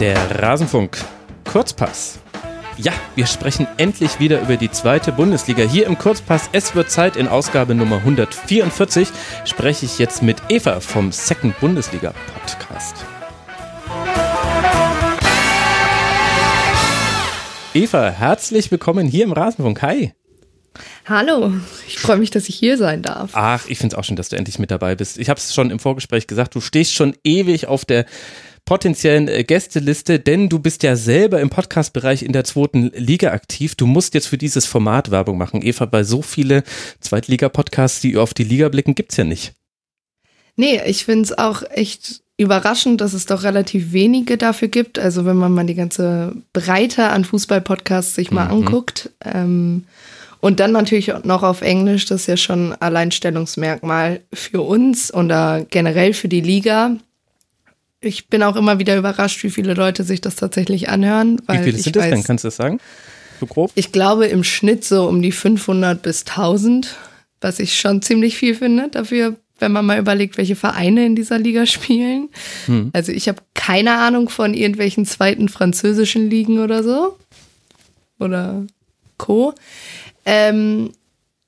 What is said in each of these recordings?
Der Rasenfunk Kurzpass. Ja, wir sprechen endlich wieder über die zweite Bundesliga. Hier im Kurzpass Es wird Zeit in Ausgabe Nummer 144 spreche ich jetzt mit Eva vom Second Bundesliga Podcast. Eva, herzlich willkommen hier im Rasenfunk. Hi. Hallo, ich freue mich, dass ich hier sein darf. Ach, ich finde es auch schön, dass du endlich mit dabei bist. Ich habe es schon im Vorgespräch gesagt, du stehst schon ewig auf der potenziellen äh, Gästeliste, denn du bist ja selber im Podcast-Bereich in der zweiten Liga aktiv. Du musst jetzt für dieses Format Werbung machen. Eva, bei so viele Zweitliga-Podcasts, die auf die Liga blicken, gibt's ja nicht. Nee, ich finde es auch echt überraschend, dass es doch relativ wenige dafür gibt. Also wenn man mal die ganze Breite an Fußball-Podcasts sich mal mhm. anguckt. Ähm, und dann natürlich noch auf Englisch, das ist ja schon Alleinstellungsmerkmal für uns oder generell für die Liga. Ich bin auch immer wieder überrascht, wie viele Leute sich das tatsächlich anhören. wie viele sind das denn? Kannst du das sagen? So grob? Ich glaube im Schnitt so um die 500 bis 1000, was ich schon ziemlich viel finde dafür, wenn man mal überlegt, welche Vereine in dieser Liga spielen. Hm. Also ich habe keine Ahnung von irgendwelchen zweiten französischen Ligen oder so. Oder Co. Ähm,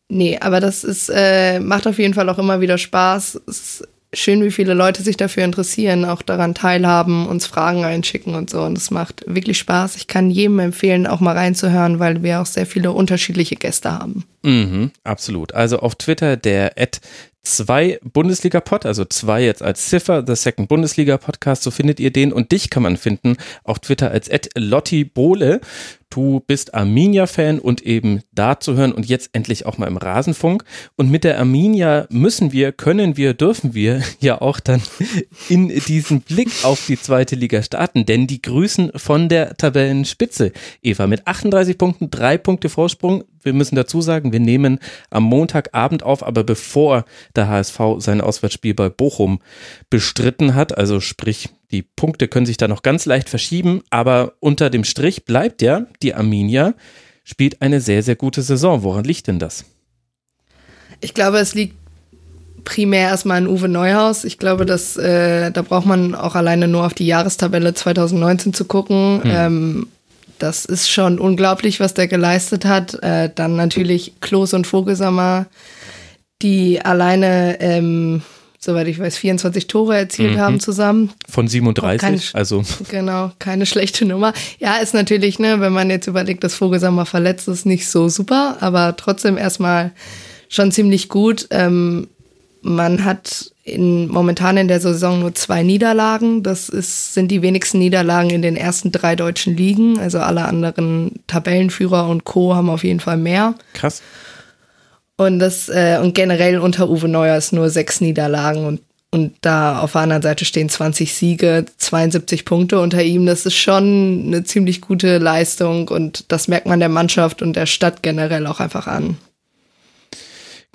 nee, aber das ist, äh, macht auf jeden Fall auch immer wieder Spaß. Es ist schön, wie viele Leute sich dafür interessieren, auch daran teilhaben, uns Fragen einschicken und so. Und es macht wirklich Spaß. Ich kann jedem empfehlen, auch mal reinzuhören, weil wir auch sehr viele unterschiedliche Gäste haben. Mhm, absolut. Also auf Twitter der zwei Bundesliga-Pod, also zwei jetzt als Ziffer, The Second Bundesliga-Podcast, so findet ihr den. Und dich kann man finden auf Twitter als Lotti Bohle. Du bist Arminia-Fan und eben da zu hören und jetzt endlich auch mal im Rasenfunk. Und mit der Arminia müssen wir, können wir, dürfen wir ja auch dann in diesen Blick auf die zweite Liga starten, denn die grüßen von der Tabellenspitze. Eva mit 38 Punkten, drei Punkte Vorsprung. Wir müssen dazu sagen, wir nehmen am Montagabend auf, aber bevor der HSV sein Auswärtsspiel bei Bochum bestritten hat, also sprich die Punkte können sich da noch ganz leicht verschieben, aber unter dem Strich bleibt ja, die Arminia spielt eine sehr, sehr gute Saison. Woran liegt denn das? Ich glaube, es liegt primär erstmal an Uwe Neuhaus. Ich glaube, dass äh, da braucht man auch alleine nur auf die Jahrestabelle 2019 zu gucken. Hm. Ähm, das ist schon unglaublich, was der geleistet hat. Äh, dann natürlich Klos und Vogelsammer, die alleine ähm, soweit ich weiß, 24 Tore erzielt mhm. haben zusammen. Von 37, keine, also. Genau, keine schlechte Nummer. Ja, ist natürlich, ne, wenn man jetzt überlegt, dass Vogelsammer verletzt ist, nicht so super, aber trotzdem erstmal schon ziemlich gut. Ähm, man hat in, momentan in der Saison nur zwei Niederlagen. Das ist, sind die wenigsten Niederlagen in den ersten drei deutschen Ligen. Also alle anderen Tabellenführer und Co. haben auf jeden Fall mehr. Krass. Und das, äh, und generell unter Uwe Neuer ist nur sechs Niederlagen und, und da auf der anderen Seite stehen 20 Siege, 72 Punkte unter ihm. Das ist schon eine ziemlich gute Leistung und das merkt man der Mannschaft und der Stadt generell auch einfach an.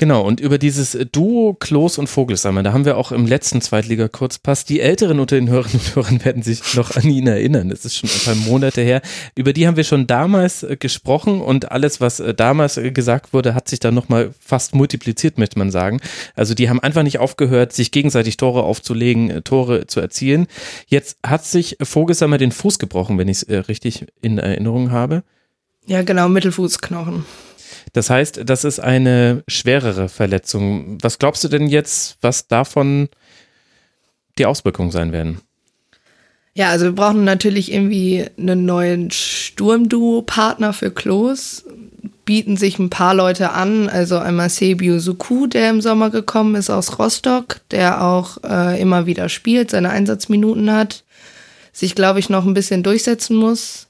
Genau, und über dieses Duo Klos und Vogelsammer, da haben wir auch im letzten Zweitliga-Kurzpass, die Älteren unter den Hörern und Hörern werden sich noch an ihn erinnern, das ist schon ein paar Monate her, über die haben wir schon damals äh, gesprochen und alles, was äh, damals äh, gesagt wurde, hat sich dann nochmal fast multipliziert, möchte man sagen. Also die haben einfach nicht aufgehört, sich gegenseitig Tore aufzulegen, Tore zu erzielen. Jetzt hat sich Vogelsammer den Fuß gebrochen, wenn ich es richtig in Erinnerung habe. Ja, genau, Mittelfußknochen. Das heißt, das ist eine schwerere Verletzung. Was glaubst du denn jetzt, was davon die Auswirkungen sein werden? Ja, also wir brauchen natürlich irgendwie einen neuen Sturmduo-Partner für Klos. Bieten sich ein paar Leute an, also einmal Sebio Suku, der im Sommer gekommen ist aus Rostock, der auch äh, immer wieder spielt, seine Einsatzminuten hat, sich, glaube ich, noch ein bisschen durchsetzen muss.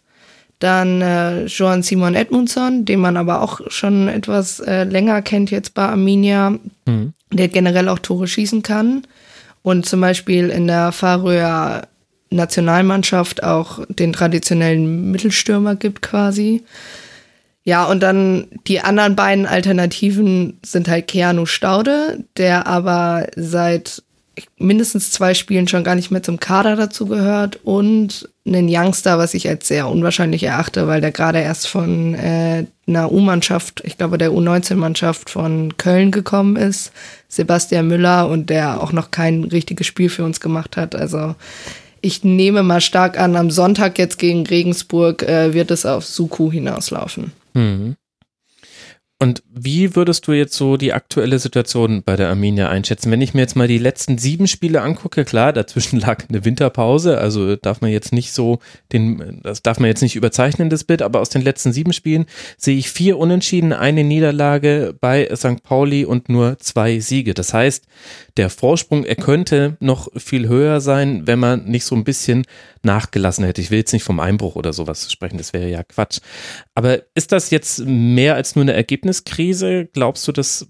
Dann äh, Joan Simon Edmundson, den man aber auch schon etwas äh, länger kennt jetzt bei Arminia, mhm. der generell auch Tore schießen kann. Und zum Beispiel in der Färöer Nationalmannschaft auch den traditionellen Mittelstürmer gibt quasi. Ja, und dann die anderen beiden Alternativen sind halt Keanu Staude, der aber seit mindestens zwei Spielen schon gar nicht mehr zum Kader dazu gehört und einen Youngster, was ich als sehr unwahrscheinlich erachte, weil der gerade erst von äh, einer U-Mannschaft, ich glaube der U19-Mannschaft von Köln gekommen ist, Sebastian Müller und der auch noch kein richtiges Spiel für uns gemacht hat. Also ich nehme mal stark an, am Sonntag jetzt gegen Regensburg äh, wird es auf Suku hinauslaufen. Mhm. Wie würdest du jetzt so die aktuelle Situation bei der Arminia einschätzen? Wenn ich mir jetzt mal die letzten sieben Spiele angucke, klar, dazwischen lag eine Winterpause, also darf man jetzt nicht so den, das darf man jetzt nicht überzeichnen, das Bild, aber aus den letzten sieben Spielen sehe ich vier Unentschieden, eine Niederlage bei St. Pauli und nur zwei Siege. Das heißt, der Vorsprung, er könnte noch viel höher sein, wenn man nicht so ein bisschen nachgelassen hätte. Ich will jetzt nicht vom Einbruch oder sowas sprechen, das wäre ja Quatsch. Aber ist das jetzt mehr als nur eine Ergebniskrise? Glaubst du, das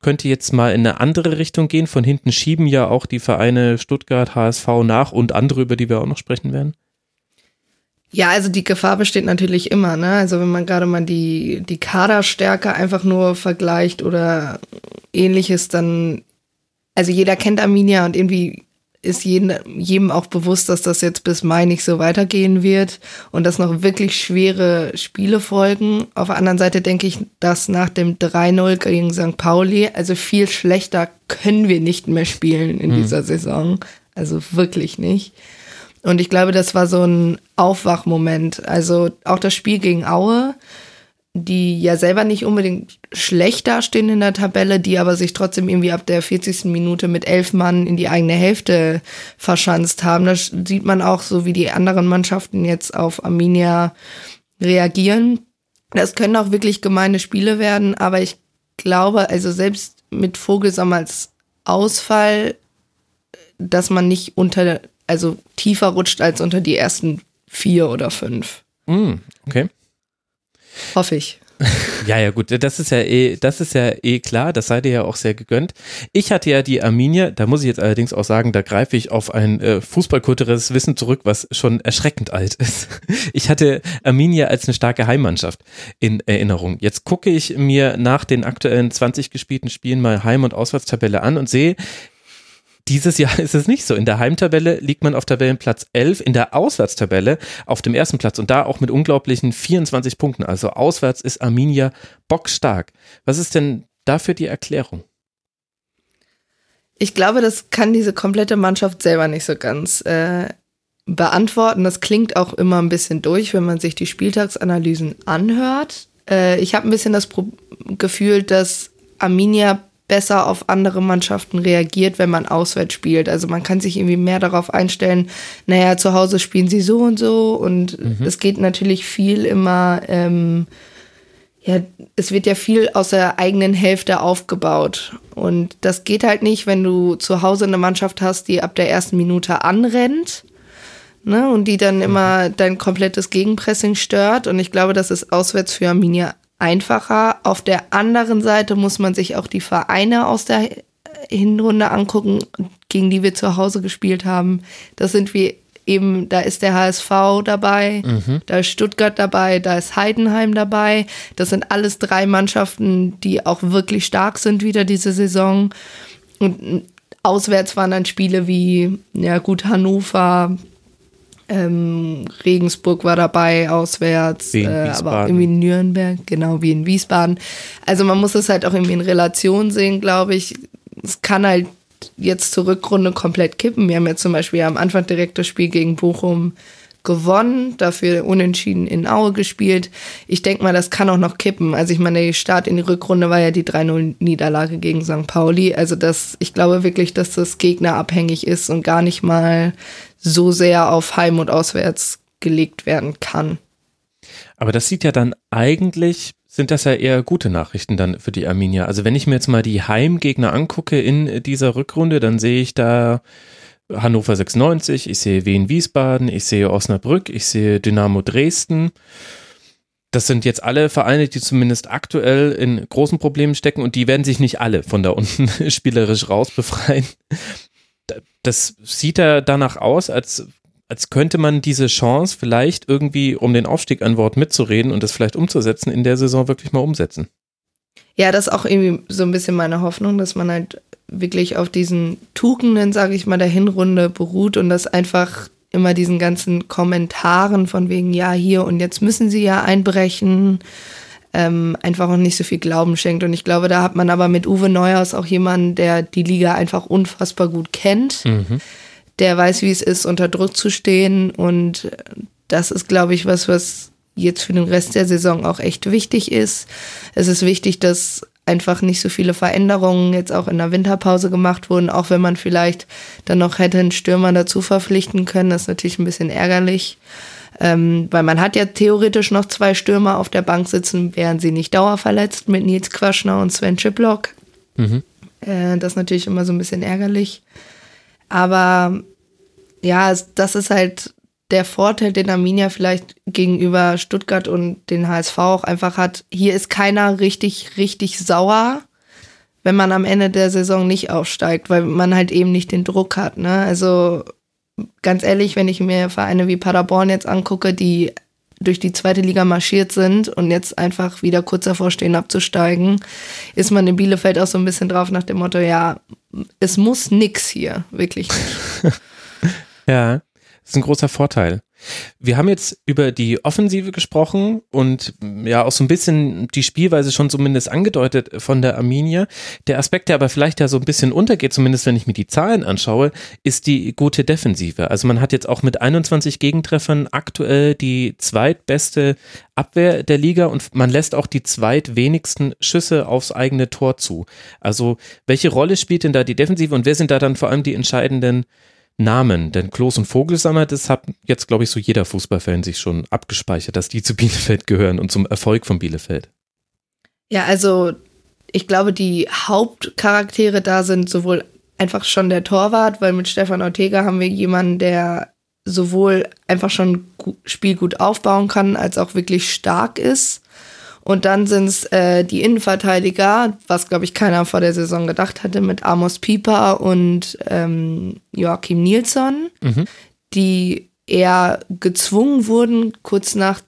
könnte jetzt mal in eine andere Richtung gehen? Von hinten schieben ja auch die Vereine Stuttgart, HSV nach und andere, über die wir auch noch sprechen werden. Ja, also die Gefahr besteht natürlich immer, ne? Also wenn man gerade mal die, die Kaderstärke einfach nur vergleicht oder ähnliches, dann, also jeder kennt Arminia und irgendwie ist jedem, jedem auch bewusst, dass das jetzt bis Mai nicht so weitergehen wird und dass noch wirklich schwere Spiele folgen. Auf der anderen Seite denke ich, dass nach dem 3-0 gegen St. Pauli, also viel schlechter können wir nicht mehr spielen in mhm. dieser Saison. Also wirklich nicht. Und ich glaube, das war so ein Aufwachmoment. Also auch das Spiel gegen Aue die ja selber nicht unbedingt schlecht dastehen in der Tabelle, die aber sich trotzdem irgendwie ab der 40. Minute mit elf Mann in die eigene Hälfte verschanzt haben. Da sieht man auch so, wie die anderen Mannschaften jetzt auf Arminia reagieren. Das können auch wirklich gemeine Spiele werden, aber ich glaube, also selbst mit Vogelsam als Ausfall, dass man nicht unter, also tiefer rutscht als unter die ersten vier oder fünf. Mm, okay. Hoffe ich. Ja, ja, gut, das ist ja eh, das ist ja eh klar, das sei dir ja auch sehr gegönnt. Ich hatte ja die Arminia, da muss ich jetzt allerdings auch sagen, da greife ich auf ein äh, fußballkulturelles Wissen zurück, was schon erschreckend alt ist. Ich hatte Arminia als eine starke Heimmannschaft in Erinnerung. Jetzt gucke ich mir nach den aktuellen 20 gespielten Spielen mal Heim- und Auswärtstabelle an und sehe, dieses Jahr ist es nicht so. In der Heimtabelle liegt man auf Tabellenplatz 11, in der Auswärtstabelle auf dem ersten Platz und da auch mit unglaublichen 24 Punkten. Also auswärts ist Arminia bockstark. Was ist denn dafür die Erklärung? Ich glaube, das kann diese komplette Mannschaft selber nicht so ganz äh, beantworten. Das klingt auch immer ein bisschen durch, wenn man sich die Spieltagsanalysen anhört. Äh, ich habe ein bisschen das Pro Gefühl, dass Arminia besser auf andere Mannschaften reagiert, wenn man auswärts spielt. Also man kann sich irgendwie mehr darauf einstellen, naja, zu Hause spielen sie so und so und mhm. es geht natürlich viel immer, ähm, ja, es wird ja viel aus der eigenen Hälfte aufgebaut. Und das geht halt nicht, wenn du zu Hause eine Mannschaft hast, die ab der ersten Minute anrennt. Ne, und die dann mhm. immer dein komplettes Gegenpressing stört. Und ich glaube, das ist auswärts für Arminia einfacher. Auf der anderen Seite muss man sich auch die Vereine aus der Hinrunde angucken, gegen die wir zu Hause gespielt haben. Das sind wir eben, da ist der HSV dabei, mhm. da ist Stuttgart dabei, da ist Heidenheim dabei. Das sind alles drei Mannschaften, die auch wirklich stark sind wieder diese Saison. Und auswärts waren dann Spiele wie, ja gut, Hannover, ähm, Regensburg war dabei, auswärts, äh, aber auch irgendwie Nürnberg, genau wie in Wiesbaden. Also man muss es halt auch irgendwie in Relation sehen, glaube ich. Es kann halt jetzt zur Rückrunde komplett kippen. Wir haben ja zum Beispiel am Anfang direkt das Spiel gegen Bochum gewonnen, dafür unentschieden in Aue gespielt. Ich denke mal, das kann auch noch kippen. Also ich meine, der Start in die Rückrunde war ja die 3-0-Niederlage gegen St. Pauli. Also das, ich glaube wirklich, dass das gegnerabhängig ist und gar nicht mal so sehr auf Heim und Auswärts gelegt werden kann. Aber das sieht ja dann eigentlich, sind das ja eher gute Nachrichten dann für die Arminia. Also wenn ich mir jetzt mal die Heimgegner angucke in dieser Rückrunde, dann sehe ich da Hannover 96, ich sehe Wien Wiesbaden, ich sehe Osnabrück, ich sehe Dynamo Dresden. Das sind jetzt alle Vereine, die zumindest aktuell in großen Problemen stecken und die werden sich nicht alle von da unten spielerisch raus befreien das sieht ja danach aus, als, als könnte man diese Chance vielleicht irgendwie, um den Aufstieg an Wort mitzureden und das vielleicht umzusetzen, in der Saison wirklich mal umsetzen. Ja, das ist auch irgendwie so ein bisschen meine Hoffnung, dass man halt wirklich auf diesen Tugenden, sage ich mal, der Hinrunde beruht und das einfach immer diesen ganzen Kommentaren von wegen, ja, hier und jetzt müssen sie ja einbrechen ähm, einfach auch nicht so viel Glauben schenkt. Und ich glaube, da hat man aber mit Uwe Neuhaus auch jemanden, der die Liga einfach unfassbar gut kennt. Mhm. der weiß, wie es ist, unter Druck zu stehen. Und das ist, glaube ich, was, was jetzt für den Rest der Saison auch echt wichtig ist. Es ist wichtig, dass einfach nicht so viele Veränderungen jetzt auch in der Winterpause gemacht wurden, auch wenn man vielleicht dann noch hätte einen Stürmer dazu verpflichten können. Das ist natürlich ein bisschen ärgerlich. Ähm, weil man hat ja theoretisch noch zwei Stürmer auf der Bank sitzen, wären sie nicht dauerverletzt mit Nils Quaschner und Sven Chiplock. Mhm. Äh, das ist natürlich immer so ein bisschen ärgerlich. Aber ja, das ist halt der Vorteil, den Arminia vielleicht gegenüber Stuttgart und den HSV auch einfach hat. Hier ist keiner richtig, richtig sauer, wenn man am Ende der Saison nicht aufsteigt, weil man halt eben nicht den Druck hat. Ne? Also ganz ehrlich, wenn ich mir Vereine wie Paderborn jetzt angucke, die durch die zweite Liga marschiert sind und jetzt einfach wieder kurz davor stehen abzusteigen, ist man in Bielefeld auch so ein bisschen drauf nach dem Motto, ja, es muss nix hier, wirklich ja. Das ist ein großer Vorteil. Wir haben jetzt über die Offensive gesprochen und ja auch so ein bisschen die Spielweise schon zumindest angedeutet von der Arminia. Der Aspekt, der aber vielleicht ja so ein bisschen untergeht, zumindest wenn ich mir die Zahlen anschaue, ist die gute Defensive. Also man hat jetzt auch mit 21 Gegentreffern aktuell die zweitbeste Abwehr der Liga und man lässt auch die zweitwenigsten Schüsse aufs eigene Tor zu. Also welche Rolle spielt denn da die Defensive und wer sind da dann vor allem die entscheidenden Namen, denn Klos und Vogelsammer, das hat jetzt, glaube ich, so jeder Fußballfan sich schon abgespeichert, dass die zu Bielefeld gehören und zum Erfolg von Bielefeld. Ja, also ich glaube, die Hauptcharaktere da sind sowohl einfach schon der Torwart, weil mit Stefan Ortega haben wir jemanden, der sowohl einfach schon Spiel gut aufbauen kann, als auch wirklich stark ist. Und dann sind es äh, die Innenverteidiger, was, glaube ich, keiner vor der Saison gedacht hatte, mit Amos Pieper und ähm, Joachim Nilsson, mhm. die eher gezwungen wurden, kurz nach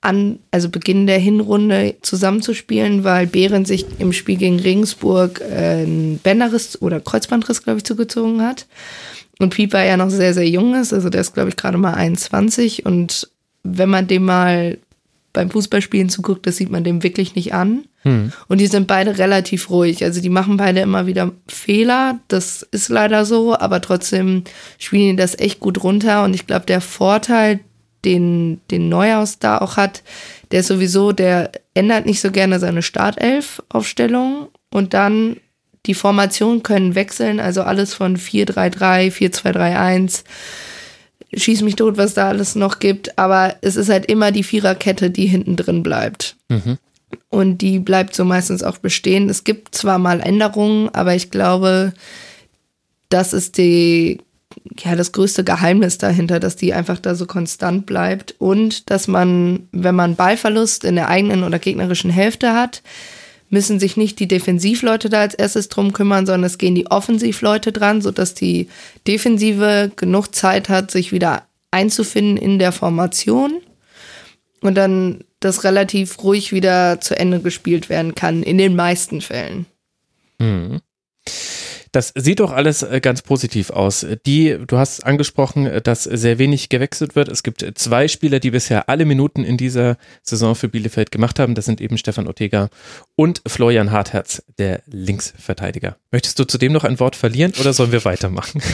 an, also Beginn der Hinrunde zusammenzuspielen, weil Behren sich im Spiel gegen Regensburg äh, ein Bänderriss oder Kreuzbandriss, glaube ich, zugezogen hat. Und Pieper ja noch sehr, sehr jung ist, also der ist, glaube ich, gerade mal 21. Und wenn man dem mal beim Fußballspielen zuguckt, das sieht man dem wirklich nicht an. Hm. Und die sind beide relativ ruhig. Also die machen beide immer wieder Fehler. Das ist leider so, aber trotzdem spielen die das echt gut runter. Und ich glaube, der Vorteil, den, den Neuhaus da auch hat, der ist sowieso, der ändert nicht so gerne seine Startelf-Aufstellung und dann die Formationen können wechseln, also alles von 4-3-3, 4-2-3-1 schieß mich tot, was da alles noch gibt. Aber es ist halt immer die Viererkette, die hinten drin bleibt. Mhm. Und die bleibt so meistens auch bestehen. Es gibt zwar mal Änderungen, aber ich glaube, das ist die, ja, das größte Geheimnis dahinter, dass die einfach da so konstant bleibt und dass man, wenn man Ballverlust in der eigenen oder gegnerischen Hälfte hat, müssen sich nicht die Defensivleute da als erstes drum kümmern, sondern es gehen die Offensivleute dran, sodass die Defensive genug Zeit hat, sich wieder einzufinden in der Formation und dann das relativ ruhig wieder zu Ende gespielt werden kann, in den meisten Fällen. Mhm. Das sieht doch alles äh, ganz positiv aus. Die, du hast angesprochen, äh, dass sehr wenig gewechselt wird. Es gibt zwei Spieler, die bisher alle Minuten in dieser Saison für Bielefeld gemacht haben. Das sind eben Stefan Ortega und Florian Hartherz, der Linksverteidiger. Möchtest du zudem noch ein Wort verlieren oder sollen wir weitermachen?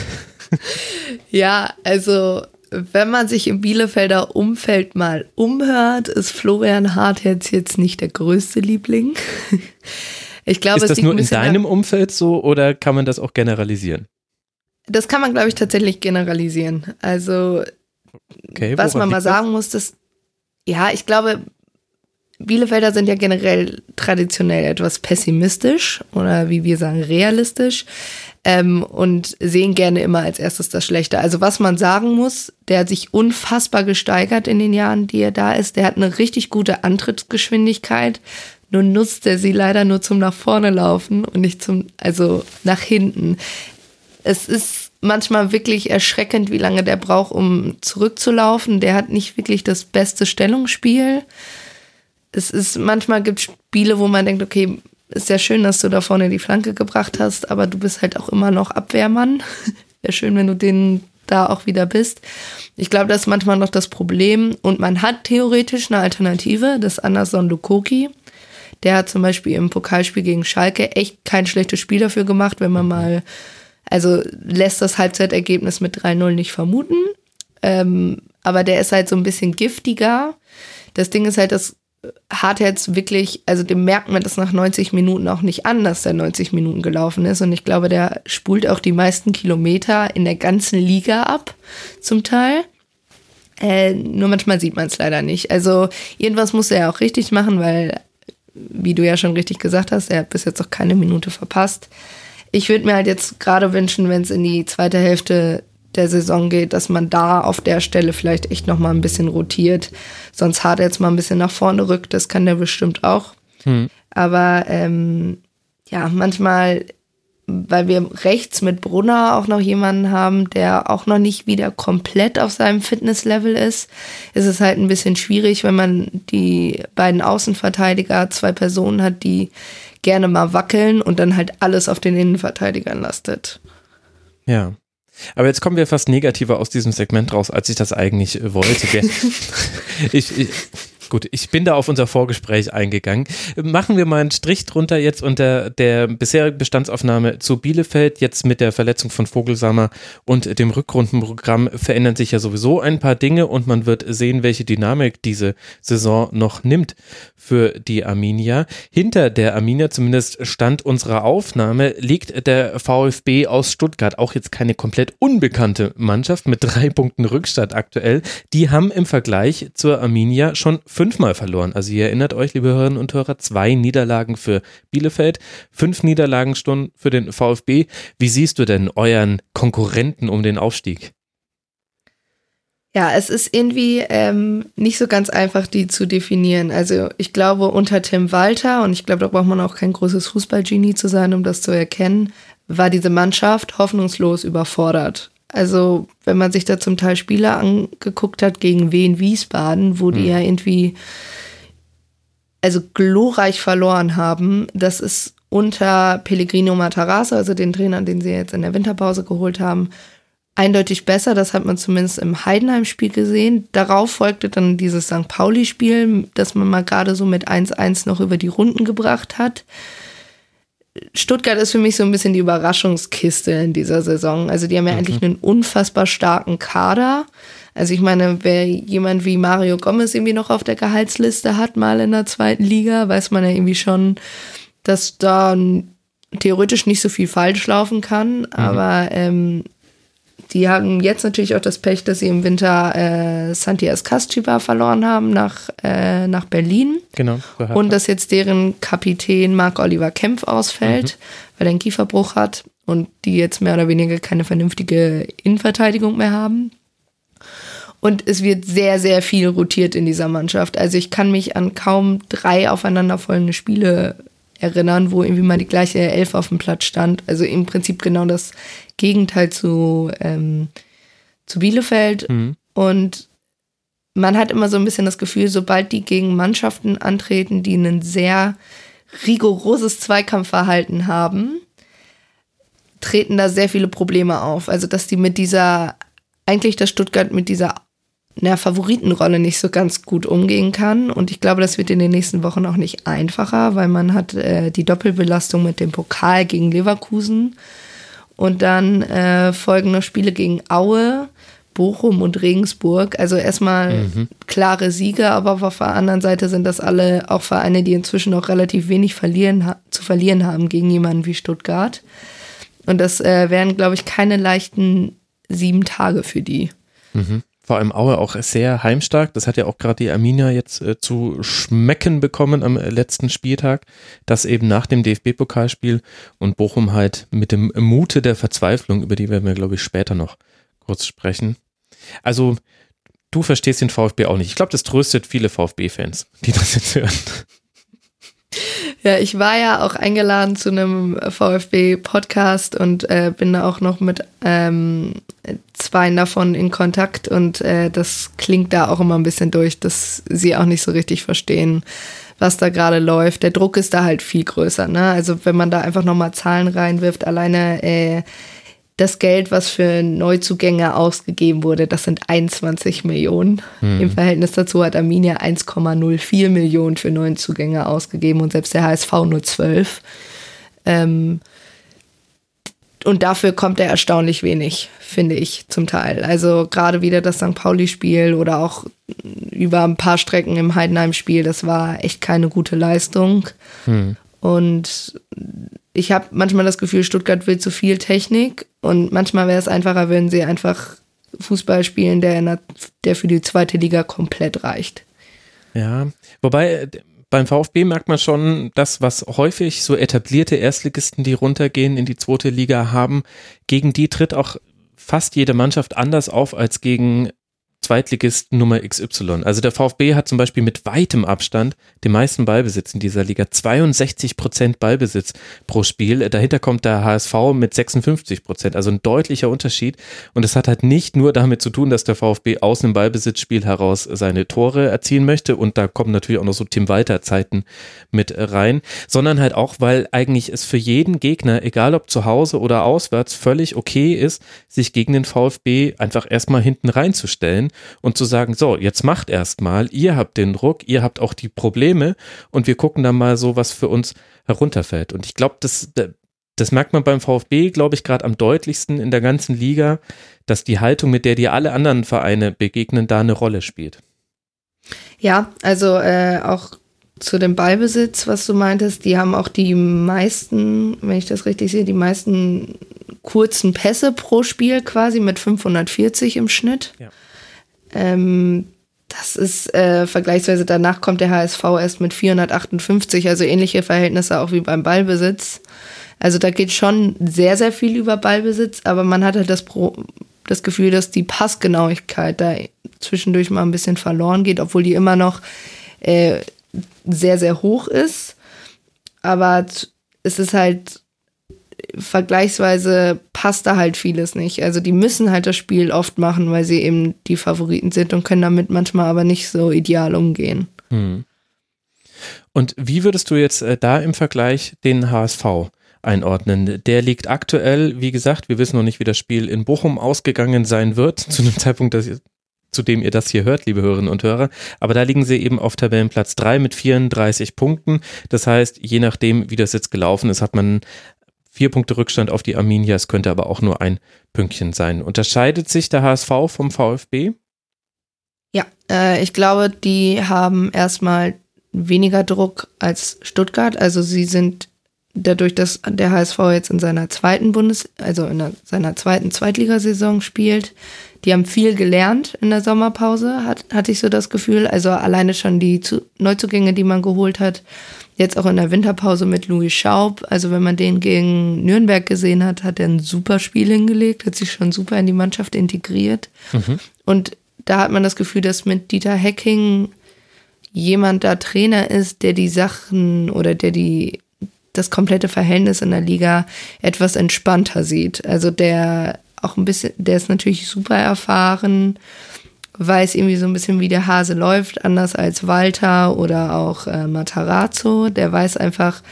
Ja, also wenn man sich im Bielefelder Umfeld mal umhört, ist Florian Hartherz jetzt nicht der größte Liebling. Ich glaube, ist das nur in deinem Umfeld so oder kann man das auch generalisieren? Das kann man, glaube ich, tatsächlich generalisieren. Also, okay, was man mal sagen muss, dass, ja, ich glaube, Bielefelder sind ja generell traditionell etwas pessimistisch oder wie wir sagen, realistisch ähm, und sehen gerne immer als erstes das Schlechte. Also was man sagen muss, der hat sich unfassbar gesteigert in den Jahren, die er da ist. Der hat eine richtig gute Antrittsgeschwindigkeit. Nur nutzt er sie leider nur zum nach vorne laufen und nicht zum, also nach hinten. Es ist manchmal wirklich erschreckend, wie lange der braucht, um zurückzulaufen. Der hat nicht wirklich das beste Stellungsspiel. Es ist, manchmal gibt Spiele, wo man denkt, okay, ist ja schön, dass du da vorne die Flanke gebracht hast, aber du bist halt auch immer noch Abwehrmann. Wäre schön, wenn du den da auch wieder bist. Ich glaube, das ist manchmal noch das Problem. Und man hat theoretisch eine Alternative, das Anderson Lukoki. Der hat zum Beispiel im Pokalspiel gegen Schalke echt kein schlechtes Spiel dafür gemacht, wenn man mal Also lässt das Halbzeitergebnis mit 3-0 nicht vermuten. Ähm, aber der ist halt so ein bisschen giftiger. Das Ding ist halt, dass Hartherz wirklich, also dem merkt man das nach 90 Minuten auch nicht an, dass der 90 Minuten gelaufen ist. Und ich glaube, der spult auch die meisten Kilometer in der ganzen Liga ab, zum Teil. Äh, nur manchmal sieht man es leider nicht. Also irgendwas muss er ja auch richtig machen, weil, wie du ja schon richtig gesagt hast, er hat bis jetzt auch keine Minute verpasst. Ich würde mir halt jetzt gerade wünschen, wenn es in die zweite Hälfte der Saison geht, dass man da auf der Stelle vielleicht echt noch mal ein bisschen rotiert. Sonst hart jetzt mal ein bisschen nach vorne rückt, das kann der bestimmt auch. Hm. Aber ähm, ja, manchmal, weil wir rechts mit Brunner auch noch jemanden haben, der auch noch nicht wieder komplett auf seinem Fitnesslevel ist, ist es halt ein bisschen schwierig, wenn man die beiden Außenverteidiger, zwei Personen hat, die gerne mal wackeln und dann halt alles auf den Innenverteidigern lastet. Ja. Aber jetzt kommen wir fast negativer aus diesem Segment raus, als ich das eigentlich wollte. ich, ich, Gut, ich bin da auf unser Vorgespräch eingegangen. Machen wir mal einen Strich drunter jetzt unter der bisherigen Bestandsaufnahme zu Bielefeld. Jetzt mit der Verletzung von Vogelsammer und dem Rückrundenprogramm verändern sich ja sowieso ein paar Dinge und man wird sehen, welche Dynamik diese Saison noch nimmt für die Arminia. Hinter der Arminia, zumindest Stand unserer Aufnahme, liegt der VfB aus Stuttgart. Auch jetzt keine komplett unbekannte Mannschaft mit drei Punkten Rückstand aktuell. Die haben im Vergleich zur Arminia schon fünfmal verloren. Also ihr erinnert euch, liebe Hörerinnen und Hörer, zwei Niederlagen für Bielefeld, fünf Niederlagen schon für den VfB. Wie siehst du denn euren Konkurrenten um den Aufstieg? Ja, es ist irgendwie ähm, nicht so ganz einfach, die zu definieren. Also ich glaube, unter Tim Walter, und ich glaube, da braucht man auch kein großes Fußballgenie zu sein, um das zu erkennen, war diese Mannschaft hoffnungslos überfordert. Also, wenn man sich da zum Teil Spiele angeguckt hat gegen Wien Wiesbaden, wo die mhm. ja irgendwie also glorreich verloren haben, das ist unter Pellegrino Matarazzo, also den Trainer, den sie jetzt in der Winterpause geholt haben, eindeutig besser. Das hat man zumindest im Heidenheim-Spiel gesehen. Darauf folgte dann dieses St. Pauli-Spiel, das man mal gerade so mit 1-1 noch über die Runden gebracht hat. Stuttgart ist für mich so ein bisschen die Überraschungskiste in dieser Saison. Also die haben ja mhm. eigentlich einen unfassbar starken Kader. Also ich meine, wer jemand wie Mario Gomez irgendwie noch auf der Gehaltsliste hat, mal in der zweiten Liga, weiß man ja irgendwie schon, dass da theoretisch nicht so viel falsch laufen kann. Mhm. Aber ähm, die haben jetzt natürlich auch das Pech, dass sie im Winter äh, Santias Casciba verloren haben nach, äh, nach Berlin. Genau. Und dass jetzt deren Kapitän Marc-Oliver Kempf ausfällt, mhm. weil er einen Kieferbruch hat und die jetzt mehr oder weniger keine vernünftige Innenverteidigung mehr haben. Und es wird sehr, sehr viel rotiert in dieser Mannschaft. Also ich kann mich an kaum drei aufeinanderfolgende Spiele erinnern, wo irgendwie mal die gleiche Elf auf dem Platz stand. Also im Prinzip genau das Gegenteil zu, ähm, zu Bielefeld. Mhm. Und man hat immer so ein bisschen das Gefühl, sobald die gegen Mannschaften antreten, die ein sehr rigoroses Zweikampfverhalten haben, treten da sehr viele Probleme auf. Also, dass die mit dieser, eigentlich das Stuttgart mit dieser einer Favoritenrolle nicht so ganz gut umgehen kann. Und ich glaube, das wird in den nächsten Wochen auch nicht einfacher, weil man hat äh, die Doppelbelastung mit dem Pokal gegen Leverkusen und dann äh, folgen noch Spiele gegen Aue, Bochum und Regensburg. Also erstmal mhm. klare Sieger, aber auf der anderen Seite sind das alle auch Vereine, die inzwischen auch relativ wenig verlieren, zu verlieren haben gegen jemanden wie Stuttgart. Und das äh, wären, glaube ich, keine leichten sieben Tage für die. Mhm vor allem Aue auch sehr heimstark. Das hat ja auch gerade die Arminia jetzt äh, zu schmecken bekommen am äh, letzten Spieltag, dass eben nach dem DFB-Pokalspiel und Bochum halt mit dem Mute der Verzweiflung, über die werden wir, glaube ich, später noch kurz sprechen. Also, du verstehst den VfB auch nicht. Ich glaube, das tröstet viele VfB-Fans, die das jetzt hören. Ja, ich war ja auch eingeladen zu einem VfB-Podcast und äh, bin da auch noch mit ähm, zwei davon in Kontakt und äh, das klingt da auch immer ein bisschen durch, dass sie auch nicht so richtig verstehen, was da gerade läuft. Der Druck ist da halt viel größer. Ne? Also wenn man da einfach nochmal Zahlen reinwirft, alleine äh, das Geld, was für Neuzugänge ausgegeben wurde, das sind 21 Millionen. Mhm. Im Verhältnis dazu hat Arminia 1,04 Millionen für Neuzugänge ausgegeben und selbst der HSV nur 12. Ähm, und dafür kommt er erstaunlich wenig, finde ich zum Teil. Also gerade wieder das St. Pauli-Spiel oder auch über ein paar Strecken im Heidenheim-Spiel, das war echt keine gute Leistung. Hm. Und ich habe manchmal das Gefühl, Stuttgart will zu viel Technik und manchmal wäre es einfacher, wenn sie einfach Fußball spielen, der, der, der für die zweite Liga komplett reicht. Ja, wobei beim VfB merkt man schon, das, was häufig so etablierte Erstligisten, die runtergehen in die zweite Liga haben, gegen die tritt auch fast jede Mannschaft anders auf als gegen Zweitligisten Nummer XY. Also der VfB hat zum Beispiel mit weitem Abstand den meisten Ballbesitz in dieser Liga. 62 Prozent Ballbesitz pro Spiel. Dahinter kommt der HSV mit 56 Prozent. Also ein deutlicher Unterschied. Und es hat halt nicht nur damit zu tun, dass der VfB aus dem Ballbesitzspiel heraus seine Tore erzielen möchte. Und da kommen natürlich auch noch so Tim Walter Zeiten mit rein, sondern halt auch, weil eigentlich es für jeden Gegner, egal ob zu Hause oder auswärts, völlig okay ist, sich gegen den VfB einfach erstmal hinten reinzustellen und zu sagen, so, jetzt macht erstmal, ihr habt den Druck, ihr habt auch die Probleme und wir gucken dann mal so, was für uns herunterfällt. Und ich glaube, das, das merkt man beim VfB, glaube ich, gerade am deutlichsten in der ganzen Liga, dass die Haltung, mit der dir alle anderen Vereine begegnen, da eine Rolle spielt. Ja, also äh, auch zu dem Ballbesitz, was du meintest, die haben auch die meisten, wenn ich das richtig sehe, die meisten kurzen Pässe pro Spiel quasi mit 540 im Schnitt. Ja. Ähm, das ist äh, vergleichsweise danach kommt der HSV erst mit 458, also ähnliche Verhältnisse auch wie beim Ballbesitz. Also da geht schon sehr, sehr viel über Ballbesitz, aber man hat halt das, Pro das Gefühl, dass die Passgenauigkeit da zwischendurch mal ein bisschen verloren geht, obwohl die immer noch äh, sehr, sehr hoch ist. Aber es ist halt vergleichsweise passt da halt vieles nicht. Also die müssen halt das Spiel oft machen, weil sie eben die Favoriten sind und können damit manchmal aber nicht so ideal umgehen. Hm. Und wie würdest du jetzt äh, da im Vergleich den HSV einordnen? Der liegt aktuell, wie gesagt, wir wissen noch nicht, wie das Spiel in Bochum ausgegangen sein wird, zu dem Zeitpunkt, dass zu dem ihr das hier hört, liebe Hörerinnen und Hörer. Aber da liegen sie eben auf Tabellenplatz 3 mit 34 Punkten. Das heißt, je nachdem, wie das jetzt gelaufen ist, hat man Vier Punkte Rückstand auf die Arminia, es könnte aber auch nur ein Pünktchen sein. Unterscheidet sich der HSV vom VfB? Ja, äh, ich glaube, die haben erstmal weniger Druck als Stuttgart. Also sie sind dadurch, dass der HSV jetzt in seiner zweiten Bundes-, also in der, seiner zweiten Zweitligasaison spielt, die haben viel gelernt in der Sommerpause, hat, hatte ich so das Gefühl. Also alleine schon die Neuzugänge, die man geholt hat, Jetzt auch in der Winterpause mit Louis Schaub. Also wenn man den gegen Nürnberg gesehen hat, hat er ein super Spiel hingelegt, hat sich schon super in die Mannschaft integriert. Mhm. Und da hat man das Gefühl, dass mit Dieter Hecking jemand da Trainer ist, der die Sachen oder der die das komplette Verhältnis in der Liga etwas entspannter sieht. Also der auch ein bisschen, der ist natürlich super erfahren, weiß irgendwie so ein bisschen, wie der Hase läuft, anders als Walter oder auch äh, Matarazzo. Der weiß einfach,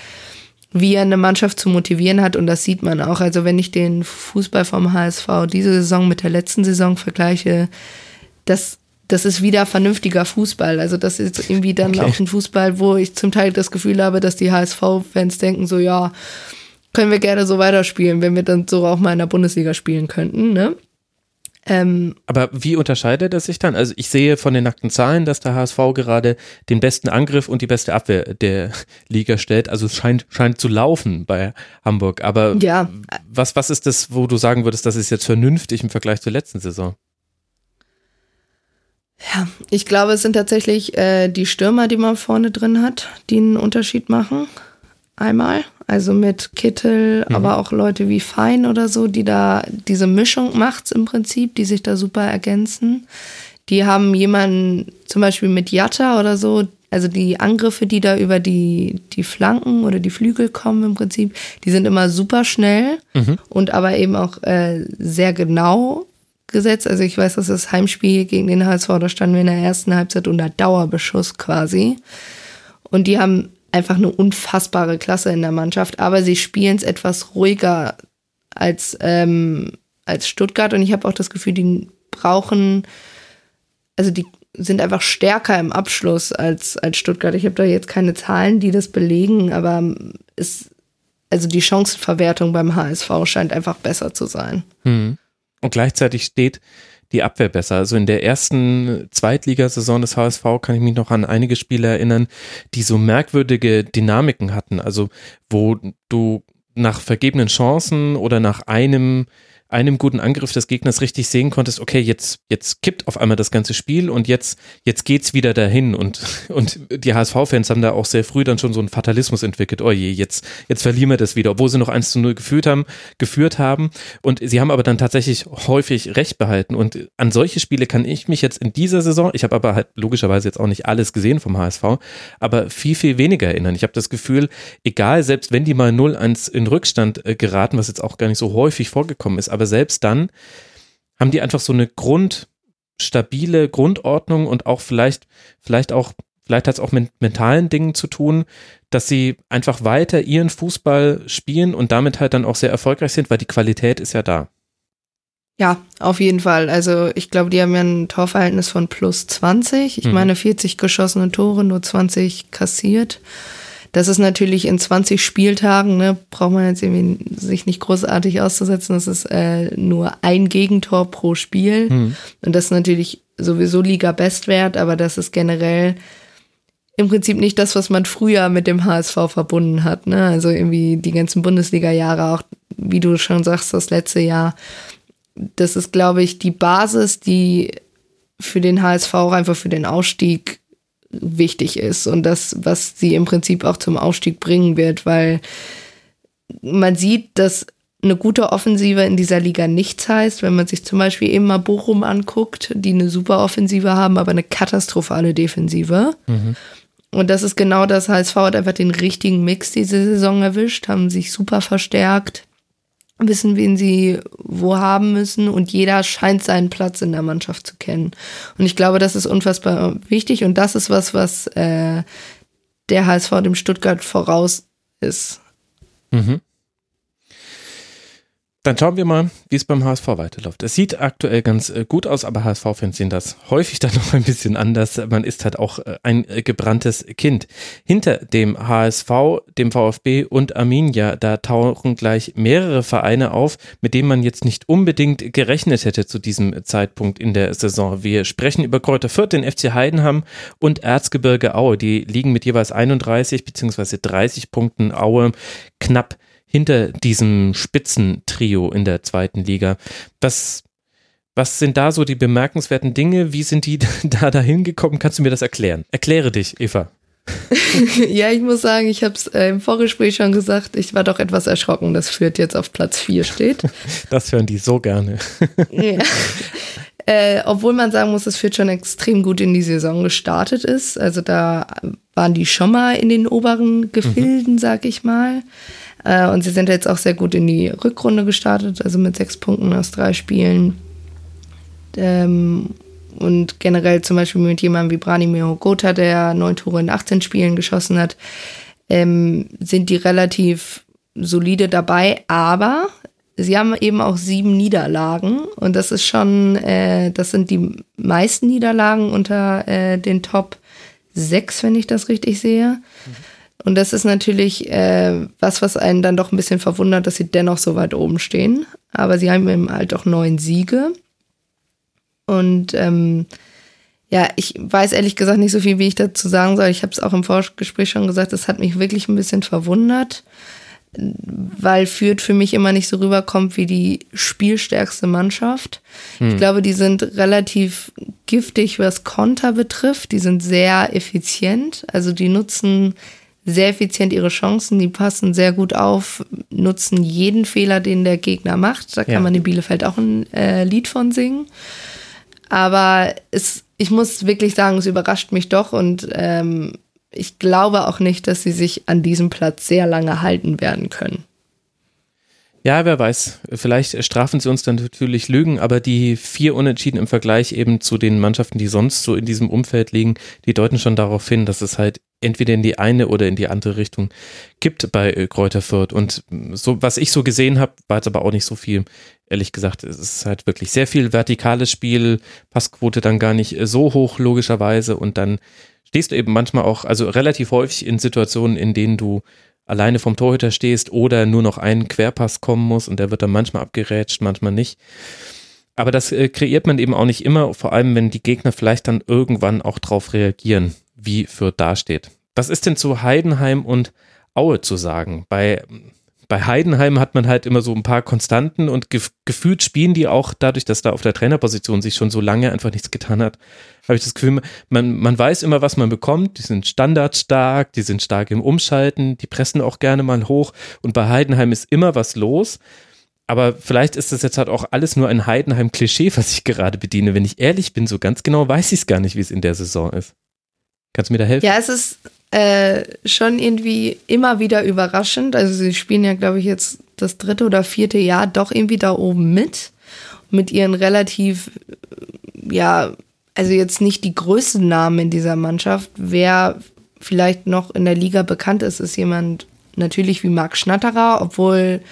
wie er eine Mannschaft zu motivieren hat und das sieht man auch. Also wenn ich den Fußball vom HSV diese Saison mit der letzten Saison vergleiche, das, das ist wieder vernünftiger Fußball. Also das ist irgendwie dann okay. auch ein Fußball, wo ich zum Teil das Gefühl habe, dass die HSV-Fans denken so, ja, können wir gerne so weiterspielen, wenn wir dann so auch mal in der Bundesliga spielen könnten, ne? Ähm, Aber wie unterscheidet er sich dann? Also ich sehe von den nackten Zahlen, dass der HSV gerade den besten Angriff und die beste Abwehr der Liga stellt. Also es scheint, scheint zu laufen bei Hamburg. Aber ja. was, was ist das, wo du sagen würdest, das ist jetzt vernünftig im Vergleich zur letzten Saison? Ja, ich glaube, es sind tatsächlich äh, die Stürmer, die man vorne drin hat, die einen Unterschied machen. Einmal. Also mit Kittel, mhm. aber auch Leute wie Fein oder so, die da diese Mischung macht's im Prinzip, die sich da super ergänzen. Die haben jemanden, zum Beispiel mit Jatta oder so, also die Angriffe, die da über die, die Flanken oder die Flügel kommen im Prinzip, die sind immer super schnell mhm. und aber eben auch äh, sehr genau gesetzt. Also ich weiß, dass das Heimspiel gegen den HSV, da standen wir in der ersten Halbzeit unter Dauerbeschuss quasi. Und die haben einfach eine unfassbare Klasse in der Mannschaft, aber sie spielen es etwas ruhiger als, ähm, als Stuttgart und ich habe auch das Gefühl, die brauchen, also die sind einfach stärker im Abschluss als, als Stuttgart. Ich habe da jetzt keine Zahlen, die das belegen, aber es, also die Chancenverwertung beim HSV scheint einfach besser zu sein. Mhm. Und gleichzeitig steht die Abwehr besser. Also in der ersten Zweitligasaison des HSV kann ich mich noch an einige Spiele erinnern, die so merkwürdige Dynamiken hatten. Also wo du nach vergebenen Chancen oder nach einem einem guten Angriff des Gegners richtig sehen konntest, okay, jetzt, jetzt kippt auf einmal das ganze Spiel und jetzt, jetzt geht's wieder dahin und, und die HSV-Fans haben da auch sehr früh dann schon so einen Fatalismus entwickelt. Oh je, jetzt, jetzt verlieren wir das wieder, obwohl sie noch 1 zu 0 geführt haben, geführt haben und sie haben aber dann tatsächlich häufig Recht behalten und an solche Spiele kann ich mich jetzt in dieser Saison, ich habe aber halt logischerweise jetzt auch nicht alles gesehen vom HSV, aber viel, viel weniger erinnern. Ich habe das Gefühl, egal, selbst wenn die mal 0-1 in Rückstand äh, geraten, was jetzt auch gar nicht so häufig vorgekommen ist, aber aber selbst dann haben die einfach so eine grundstabile Grundordnung und auch vielleicht, vielleicht auch, vielleicht hat es auch mit mentalen Dingen zu tun, dass sie einfach weiter ihren Fußball spielen und damit halt dann auch sehr erfolgreich sind, weil die Qualität ist ja da. Ja, auf jeden Fall. Also ich glaube, die haben ja ein Torverhältnis von plus 20. Ich mhm. meine 40 geschossene Tore, nur 20 kassiert. Das ist natürlich in 20 Spieltagen, ne, braucht man jetzt irgendwie sich nicht großartig auszusetzen. Das ist äh, nur ein Gegentor pro Spiel. Mhm. Und das ist natürlich sowieso Liga-Bestwert, aber das ist generell im Prinzip nicht das, was man früher mit dem HSV verbunden hat. Ne? Also irgendwie die ganzen Bundesliga-Jahre, auch wie du schon sagst, das letzte Jahr. Das ist, glaube ich, die Basis, die für den HSV auch einfach für den Ausstieg wichtig ist und das, was sie im Prinzip auch zum Aufstieg bringen wird, weil man sieht, dass eine gute Offensive in dieser Liga nichts heißt, wenn man sich zum Beispiel eben mal Bochum anguckt, die eine super Offensive haben, aber eine katastrophale Defensive. Mhm. Und das ist genau das. HSV hat einfach den richtigen Mix diese Saison erwischt, haben sich super verstärkt wissen, wen sie wo haben müssen und jeder scheint seinen Platz in der Mannschaft zu kennen. Und ich glaube, das ist unfassbar wichtig und das ist was, was äh, der HSV dem Stuttgart voraus ist. Mhm. Dann schauen wir mal, wie es beim HSV weiterläuft. Es sieht aktuell ganz äh, gut aus, aber HSV-Fans sehen das häufig dann noch ein bisschen anders. Man ist halt auch äh, ein äh, gebranntes Kind. Hinter dem HSV, dem VfB und Arminia, da tauchen gleich mehrere Vereine auf, mit denen man jetzt nicht unbedingt gerechnet hätte zu diesem Zeitpunkt in der Saison. Wir sprechen über Kräuter Fürth, den FC Heidenham und Erzgebirge Aue. Die liegen mit jeweils 31 bzw. 30 Punkten Aue knapp hinter diesem Spitzentrio in der zweiten Liga. Was, was sind da so die bemerkenswerten Dinge? Wie sind die da dahin gekommen? Kannst du mir das erklären? Erkläre dich, Eva. ja, ich muss sagen, ich habe es äh, im Vorgespräch schon gesagt, ich war doch etwas erschrocken, dass Fürth jetzt auf Platz 4 steht. Das hören die so gerne. ja. Äh, obwohl man sagen muss, dass Fürth schon extrem gut in die Saison gestartet ist. Also da waren die schon mal in den oberen Gefilden, mhm. sag ich mal. Äh, und sie sind jetzt auch sehr gut in die Rückrunde gestartet, also mit sechs Punkten aus drei Spielen. Ähm, und generell zum Beispiel mit jemandem wie Branimir Gotha, der neun Tore in 18 Spielen geschossen hat, ähm, sind die relativ solide dabei, aber sie haben eben auch sieben Niederlagen und das ist schon, äh, das sind die meisten Niederlagen unter äh, den Top sechs, wenn ich das richtig sehe. Mhm. Und das ist natürlich äh, was, was einen dann doch ein bisschen verwundert, dass sie dennoch so weit oben stehen. Aber sie haben eben halt auch neun Siege. Und ähm, ja, ich weiß ehrlich gesagt nicht so viel, wie ich dazu sagen soll. Ich habe es auch im Vorgespräch schon gesagt, das hat mich wirklich ein bisschen verwundert, weil Fürth für mich immer nicht so rüberkommt wie die spielstärkste Mannschaft. Hm. Ich glaube, die sind relativ giftig, was Konter betrifft. Die sind sehr effizient. Also die nutzen sehr effizient ihre Chancen, die passen sehr gut auf, nutzen jeden Fehler, den der Gegner macht. Da kann ja. man in Bielefeld auch ein äh, Lied von singen. Aber es, ich muss wirklich sagen, es überrascht mich doch und ähm, ich glaube auch nicht, dass sie sich an diesem Platz sehr lange halten werden können. Ja, wer weiß. Vielleicht strafen sie uns dann natürlich Lügen, aber die vier Unentschieden im Vergleich eben zu den Mannschaften, die sonst so in diesem Umfeld liegen, die deuten schon darauf hin, dass es halt entweder in die eine oder in die andere Richtung gibt bei äh, Kräuter Fürth. Und so, was ich so gesehen habe, war jetzt aber auch nicht so viel. Ehrlich gesagt, es ist halt wirklich sehr viel vertikales Spiel, Passquote dann gar nicht äh, so hoch, logischerweise. Und dann stehst du eben manchmal auch, also relativ häufig in Situationen, in denen du alleine vom Torhüter stehst oder nur noch ein Querpass kommen muss und der wird dann manchmal abgerätscht, manchmal nicht. Aber das äh, kreiert man eben auch nicht immer, vor allem wenn die Gegner vielleicht dann irgendwann auch drauf reagieren, wie Fürth dasteht. Was ist denn zu Heidenheim und Aue zu sagen? Bei, bei Heidenheim hat man halt immer so ein paar Konstanten und gef gefühlt spielen die auch dadurch, dass da auf der Trainerposition sich schon so lange einfach nichts getan hat, habe ich das Gefühl, man, man weiß immer, was man bekommt. Die sind standardstark, die sind stark im Umschalten, die pressen auch gerne mal hoch und bei Heidenheim ist immer was los aber vielleicht ist das jetzt halt auch alles nur ein Heidenheim-Klischee, was ich gerade bediene. Wenn ich ehrlich bin, so ganz genau weiß ich es gar nicht, wie es in der Saison ist. Kannst du mir da helfen? Ja, es ist äh, schon irgendwie immer wieder überraschend. Also sie spielen ja, glaube ich, jetzt das dritte oder vierte Jahr doch irgendwie da oben mit. Mit ihren relativ, ja, also jetzt nicht die größten Namen in dieser Mannschaft. Wer vielleicht noch in der Liga bekannt ist, ist jemand natürlich wie Marc Schnatterer, obwohl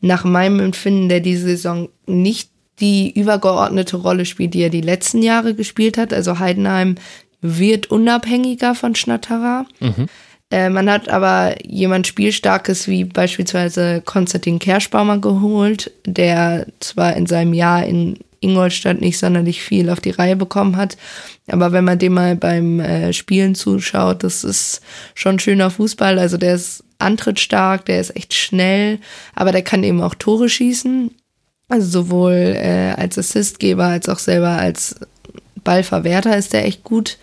nach meinem Empfinden, der diese Saison nicht die übergeordnete Rolle spielt, die er die letzten Jahre gespielt hat. Also Heidenheim wird unabhängiger von Schnatterer. Mhm. Äh, man hat aber jemand Spielstarkes wie beispielsweise Konstantin Kerschbaumer geholt, der zwar in seinem Jahr in Ingolstadt nicht sonderlich viel auf die Reihe bekommen hat, aber wenn man dem mal beim äh, Spielen zuschaut, das ist schon schöner Fußball. Also der ist antrittstark, der ist echt schnell, aber der kann eben auch Tore schießen. Also sowohl äh, als Assistgeber als auch selber als Ballverwerter ist der echt gut.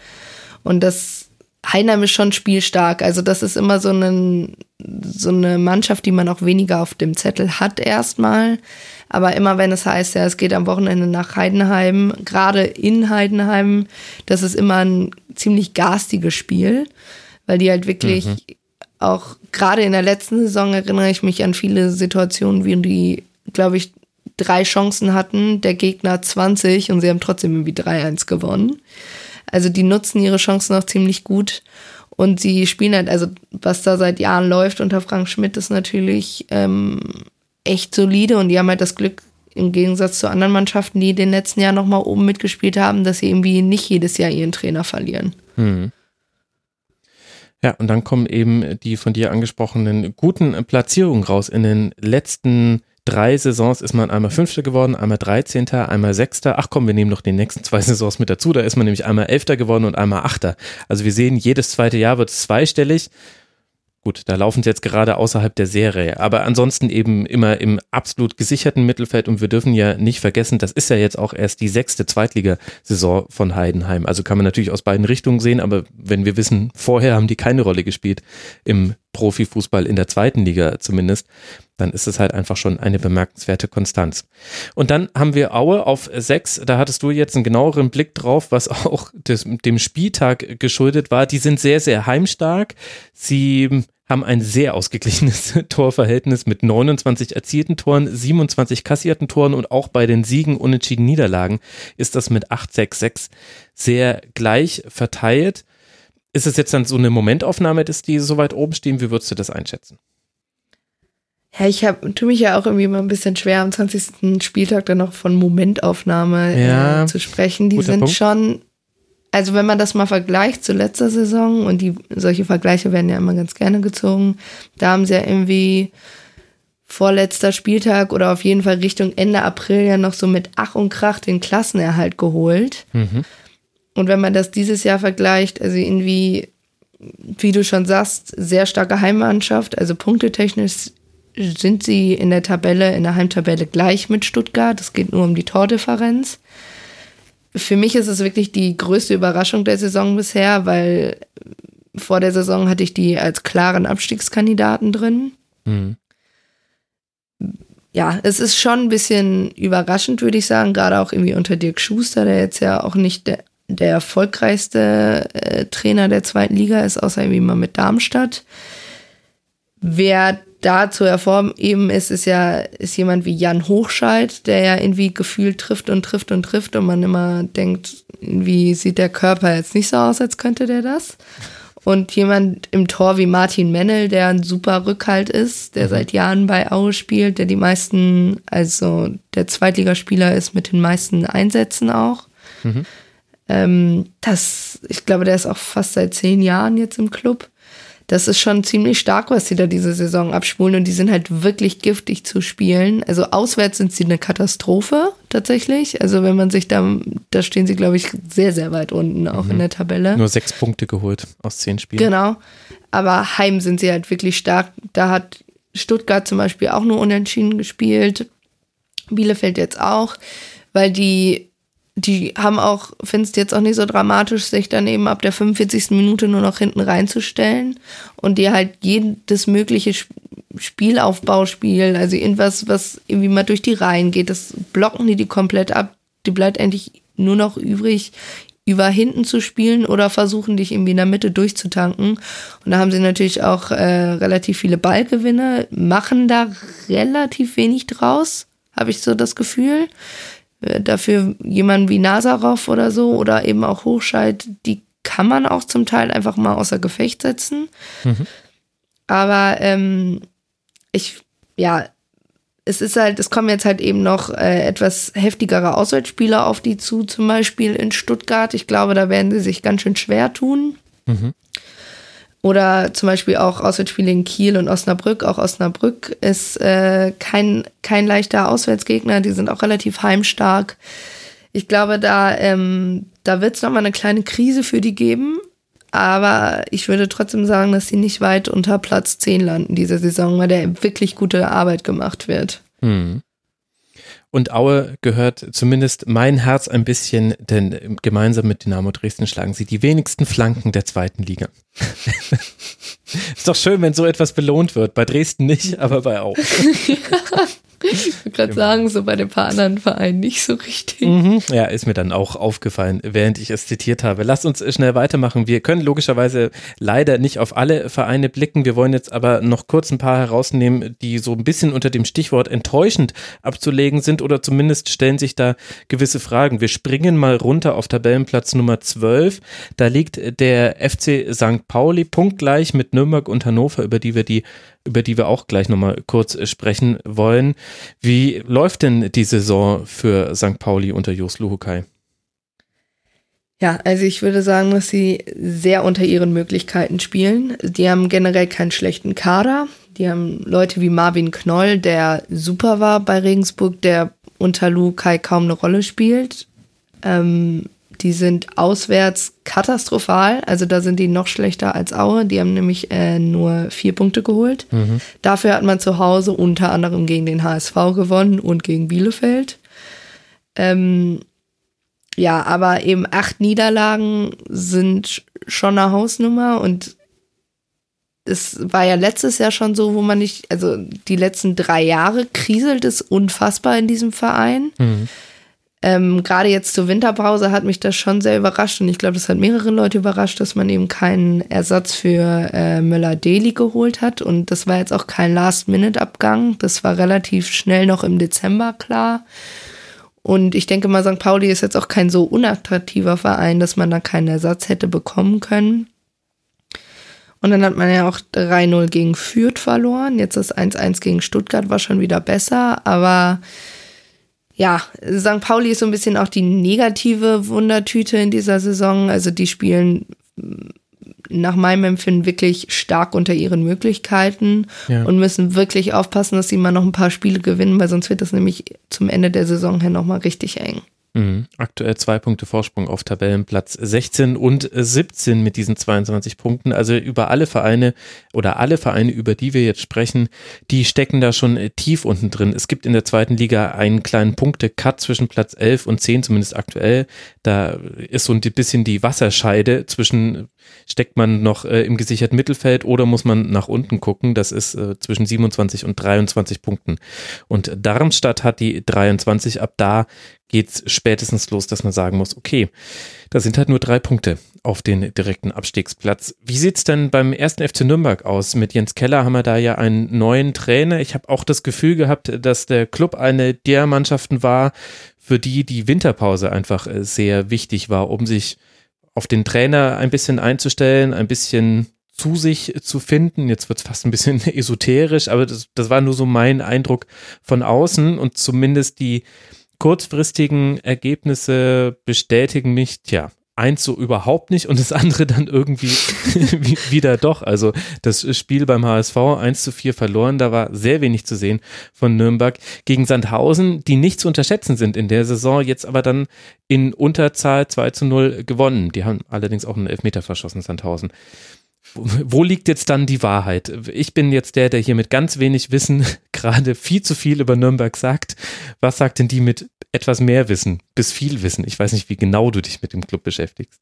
Und das Heinheim ist schon spielstark. Also das ist immer so, einen, so eine Mannschaft, die man auch weniger auf dem Zettel hat erstmal. Aber immer wenn es heißt, ja, es geht am Wochenende nach Heidenheim, gerade in Heidenheim, das ist immer ein ziemlich garstiges Spiel, weil die halt wirklich mhm auch gerade in der letzten Saison erinnere ich mich an viele Situationen, wie die, glaube ich, drei Chancen hatten, der Gegner 20 und sie haben trotzdem irgendwie 3-1 gewonnen. Also die nutzen ihre Chancen auch ziemlich gut und sie spielen halt, also was da seit Jahren läuft unter Frank Schmidt ist natürlich ähm, echt solide und die haben halt das Glück, im Gegensatz zu anderen Mannschaften, die in den letzten Jahren nochmal oben mitgespielt haben, dass sie irgendwie nicht jedes Jahr ihren Trainer verlieren. Hm. Ja, und dann kommen eben die von dir angesprochenen guten Platzierungen raus. In den letzten drei Saisons ist man einmal Fünfter geworden, einmal Dreizehnter, einmal Sechster. Ach komm, wir nehmen noch die nächsten zwei Saisons mit dazu. Da ist man nämlich einmal Elfter geworden und einmal Achter. Also wir sehen, jedes zweite Jahr wird zweistellig. Gut, da laufen sie jetzt gerade außerhalb der Serie, aber ansonsten eben immer im absolut gesicherten Mittelfeld und wir dürfen ja nicht vergessen, das ist ja jetzt auch erst die sechste Zweitligasaison von Heidenheim. Also kann man natürlich aus beiden Richtungen sehen, aber wenn wir wissen, vorher haben die keine Rolle gespielt im Profifußball in der zweiten Liga zumindest, dann ist es halt einfach schon eine bemerkenswerte Konstanz. Und dann haben wir Aue auf sechs. Da hattest du jetzt einen genaueren Blick drauf, was auch des, dem Spieltag geschuldet war. Die sind sehr, sehr heimstark. Sie haben ein sehr ausgeglichenes Torverhältnis mit 29 erzielten Toren, 27 kassierten Toren und auch bei den Siegen, unentschieden Niederlagen ist das mit 8-6-6 sehr gleich verteilt. Ist es jetzt dann so eine Momentaufnahme, dass die so weit oben stehen? Wie würdest du das einschätzen? Ja, ich hab, tue mich ja auch irgendwie immer ein bisschen schwer, am 20. Spieltag dann noch von Momentaufnahme äh, ja, äh, zu sprechen. Die sind Punkt. schon, also wenn man das mal vergleicht zu letzter Saison, und die solche Vergleiche werden ja immer ganz gerne gezogen, da haben sie ja irgendwie vorletzter Spieltag oder auf jeden Fall Richtung Ende April ja noch so mit Ach und Krach den Klassenerhalt geholt. Mhm. Und wenn man das dieses Jahr vergleicht, also irgendwie, wie du schon sagst, sehr starke Heimmannschaft, also punktetechnisch sind sie in der Tabelle, in der Heimtabelle gleich mit Stuttgart. Es geht nur um die Tordifferenz. Für mich ist es wirklich die größte Überraschung der Saison bisher, weil vor der Saison hatte ich die als klaren Abstiegskandidaten drin. Mhm. Ja, es ist schon ein bisschen überraschend, würde ich sagen, gerade auch irgendwie unter Dirk Schuster, der jetzt ja auch nicht der, der erfolgreichste äh, Trainer der zweiten Liga ist, außer irgendwie mal mit Darmstadt. Wer da zu hervorheben ist, ist ja ist jemand wie Jan Hochscheid, der ja irgendwie gefühlt trifft und trifft und trifft und man immer denkt, wie sieht der Körper jetzt nicht so aus, als könnte der das. Und jemand im Tor wie Martin Mennel, der ein super Rückhalt ist, der mhm. seit Jahren bei Aue spielt, der die meisten, also der Zweitligaspieler ist mit den meisten Einsätzen auch. Mhm. Ähm, das, ich glaube, der ist auch fast seit zehn Jahren jetzt im Club das ist schon ziemlich stark, was sie da diese Saison abspulen und die sind halt wirklich giftig zu spielen. Also auswärts sind sie eine Katastrophe tatsächlich. Also wenn man sich da, da stehen sie, glaube ich, sehr, sehr weit unten auch mhm. in der Tabelle. Nur sechs Punkte geholt aus zehn Spielen. Genau. Aber heim sind sie halt wirklich stark. Da hat Stuttgart zum Beispiel auch nur unentschieden gespielt. Bielefeld jetzt auch, weil die die haben auch, findest jetzt auch nicht so dramatisch, sich dann eben ab der 45. Minute nur noch hinten reinzustellen und dir halt jedes mögliche Spielaufbauspiel, also irgendwas, was irgendwie mal durch die Reihen geht, das blocken die die komplett ab. Die bleibt eigentlich nur noch übrig, über hinten zu spielen oder versuchen, dich irgendwie in der Mitte durchzutanken. Und da haben sie natürlich auch äh, relativ viele Ballgewinne, machen da relativ wenig draus, habe ich so das Gefühl. Äh, dafür jemanden wie Nazarov oder so oder eben auch Hochscheid, die kann man auch zum Teil einfach mal außer Gefecht setzen. Mhm. Aber ähm, ich, ja, es ist halt, es kommen jetzt halt eben noch äh, etwas heftigere Auswärtsspieler auf die zu, zum Beispiel in Stuttgart. Ich glaube, da werden sie sich ganz schön schwer tun. Mhm. Oder zum Beispiel auch Auswärtsspiele in Kiel und Osnabrück. Auch Osnabrück ist äh, kein, kein leichter Auswärtsgegner. Die sind auch relativ heimstark. Ich glaube, da, ähm, da wird es nochmal eine kleine Krise für die geben. Aber ich würde trotzdem sagen, dass sie nicht weit unter Platz 10 landen diese Saison, weil der wirklich gute Arbeit gemacht wird. Hm. Und Aue gehört zumindest mein Herz ein bisschen, denn gemeinsam mit Dynamo Dresden schlagen sie die wenigsten Flanken der zweiten Liga. Ist doch schön, wenn so etwas belohnt wird. Bei Dresden nicht, aber bei Aue. Ich würde gerade sagen, so bei den paar anderen Vereinen nicht so richtig. Mhm. Ja, ist mir dann auch aufgefallen, während ich es zitiert habe. Lasst uns schnell weitermachen. Wir können logischerweise leider nicht auf alle Vereine blicken. Wir wollen jetzt aber noch kurz ein paar herausnehmen, die so ein bisschen unter dem Stichwort enttäuschend abzulegen sind oder zumindest stellen sich da gewisse Fragen. Wir springen mal runter auf Tabellenplatz Nummer 12. Da liegt der FC St. Pauli punktgleich mit Nürnberg und Hannover, über die wir die über die wir auch gleich nochmal kurz sprechen wollen. Wie läuft denn die Saison für St. Pauli unter Jos Luhukai? Ja, also ich würde sagen, dass sie sehr unter ihren Möglichkeiten spielen. Die haben generell keinen schlechten Kader. Die haben Leute wie Marvin Knoll, der super war bei Regensburg, der unter Lukai kaum eine Rolle spielt. Ähm, die sind auswärts katastrophal. Also da sind die noch schlechter als Aue. Die haben nämlich äh, nur vier Punkte geholt. Mhm. Dafür hat man zu Hause unter anderem gegen den HSV gewonnen und gegen Bielefeld. Ähm, ja, aber eben acht Niederlagen sind schon eine Hausnummer und es war ja letztes Jahr schon so, wo man nicht, also die letzten drei Jahre kriselt es unfassbar in diesem Verein. Mhm. Ähm, Gerade jetzt zur Winterpause hat mich das schon sehr überrascht und ich glaube, das hat mehrere Leute überrascht, dass man eben keinen Ersatz für äh, Möller-Deli geholt hat und das war jetzt auch kein Last-Minute-Abgang. Das war relativ schnell noch im Dezember klar. Und ich denke mal, St. Pauli ist jetzt auch kein so unattraktiver Verein, dass man da keinen Ersatz hätte bekommen können. Und dann hat man ja auch 3-0 gegen Fürth verloren. Jetzt das 1-1 gegen Stuttgart war schon wieder besser, aber ja, St. Pauli ist so ein bisschen auch die negative Wundertüte in dieser Saison. Also die spielen nach meinem Empfinden wirklich stark unter ihren Möglichkeiten ja. und müssen wirklich aufpassen, dass sie mal noch ein paar Spiele gewinnen, weil sonst wird das nämlich zum Ende der Saison her nochmal richtig eng. Mhm. Aktuell zwei Punkte Vorsprung auf Tabellenplatz 16 und 17 mit diesen 22 Punkten. Also über alle Vereine oder alle Vereine, über die wir jetzt sprechen, die stecken da schon tief unten drin. Es gibt in der zweiten Liga einen kleinen Punkte-Cut zwischen Platz 11 und 10, zumindest aktuell. Da ist so ein bisschen die Wasserscheide zwischen, steckt man noch äh, im gesicherten Mittelfeld oder muss man nach unten gucken. Das ist äh, zwischen 27 und 23 Punkten. Und Darmstadt hat die 23. Ab da geht's spätestens los, dass man sagen muss, okay, da sind halt nur drei Punkte auf den direkten Abstiegsplatz. Wie sieht's denn beim ersten FC Nürnberg aus? Mit Jens Keller haben wir da ja einen neuen Trainer. Ich habe auch das Gefühl gehabt, dass der Club eine der Mannschaften war, für die die Winterpause einfach äh, sehr wichtig war, um sich auf den Trainer ein bisschen einzustellen, ein bisschen zu sich zu finden. Jetzt wird es fast ein bisschen esoterisch, aber das, das war nur so mein Eindruck von außen und zumindest die kurzfristigen Ergebnisse bestätigen mich, tja, eins so überhaupt nicht und das andere dann irgendwie wieder doch. Also das Spiel beim HSV 1 zu 4 verloren, da war sehr wenig zu sehen von Nürnberg gegen Sandhausen, die nicht zu unterschätzen sind in der Saison, jetzt aber dann in Unterzahl 2 zu 0 gewonnen. Die haben allerdings auch einen Elfmeter verschossen, Sandhausen wo liegt jetzt dann die Wahrheit? Ich bin jetzt der, der hier mit ganz wenig Wissen gerade viel zu viel über Nürnberg sagt. Was sagt denn die mit etwas mehr Wissen bis viel Wissen? Ich weiß nicht, wie genau du dich mit dem Club beschäftigst.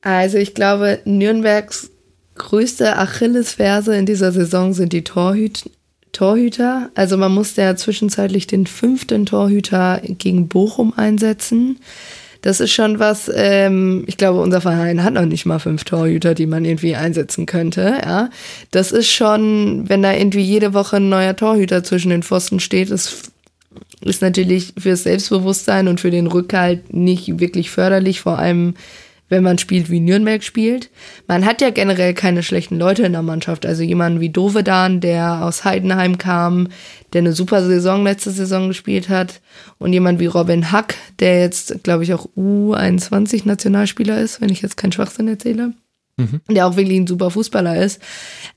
Also ich glaube, Nürnbergs größte Achillesferse in dieser Saison sind die Torhüt Torhüter. Also man musste ja zwischenzeitlich den fünften Torhüter gegen Bochum einsetzen. Das ist schon was, ähm, ich glaube, unser Verein hat noch nicht mal fünf Torhüter, die man irgendwie einsetzen könnte. Ja, das ist schon, wenn da irgendwie jede Woche ein neuer Torhüter zwischen den Pfosten steht, ist, ist natürlich fürs Selbstbewusstsein und für den Rückhalt nicht wirklich förderlich, vor allem wenn man spielt, wie Nürnberg spielt. Man hat ja generell keine schlechten Leute in der Mannschaft. Also jemanden wie Dovedan, der aus Heidenheim kam, der eine super Saison letzte Saison gespielt hat. Und jemand wie Robin Hack, der jetzt, glaube ich, auch U21-Nationalspieler ist, wenn ich jetzt keinen Schwachsinn erzähle. Mhm. Der auch wirklich ein super Fußballer ist.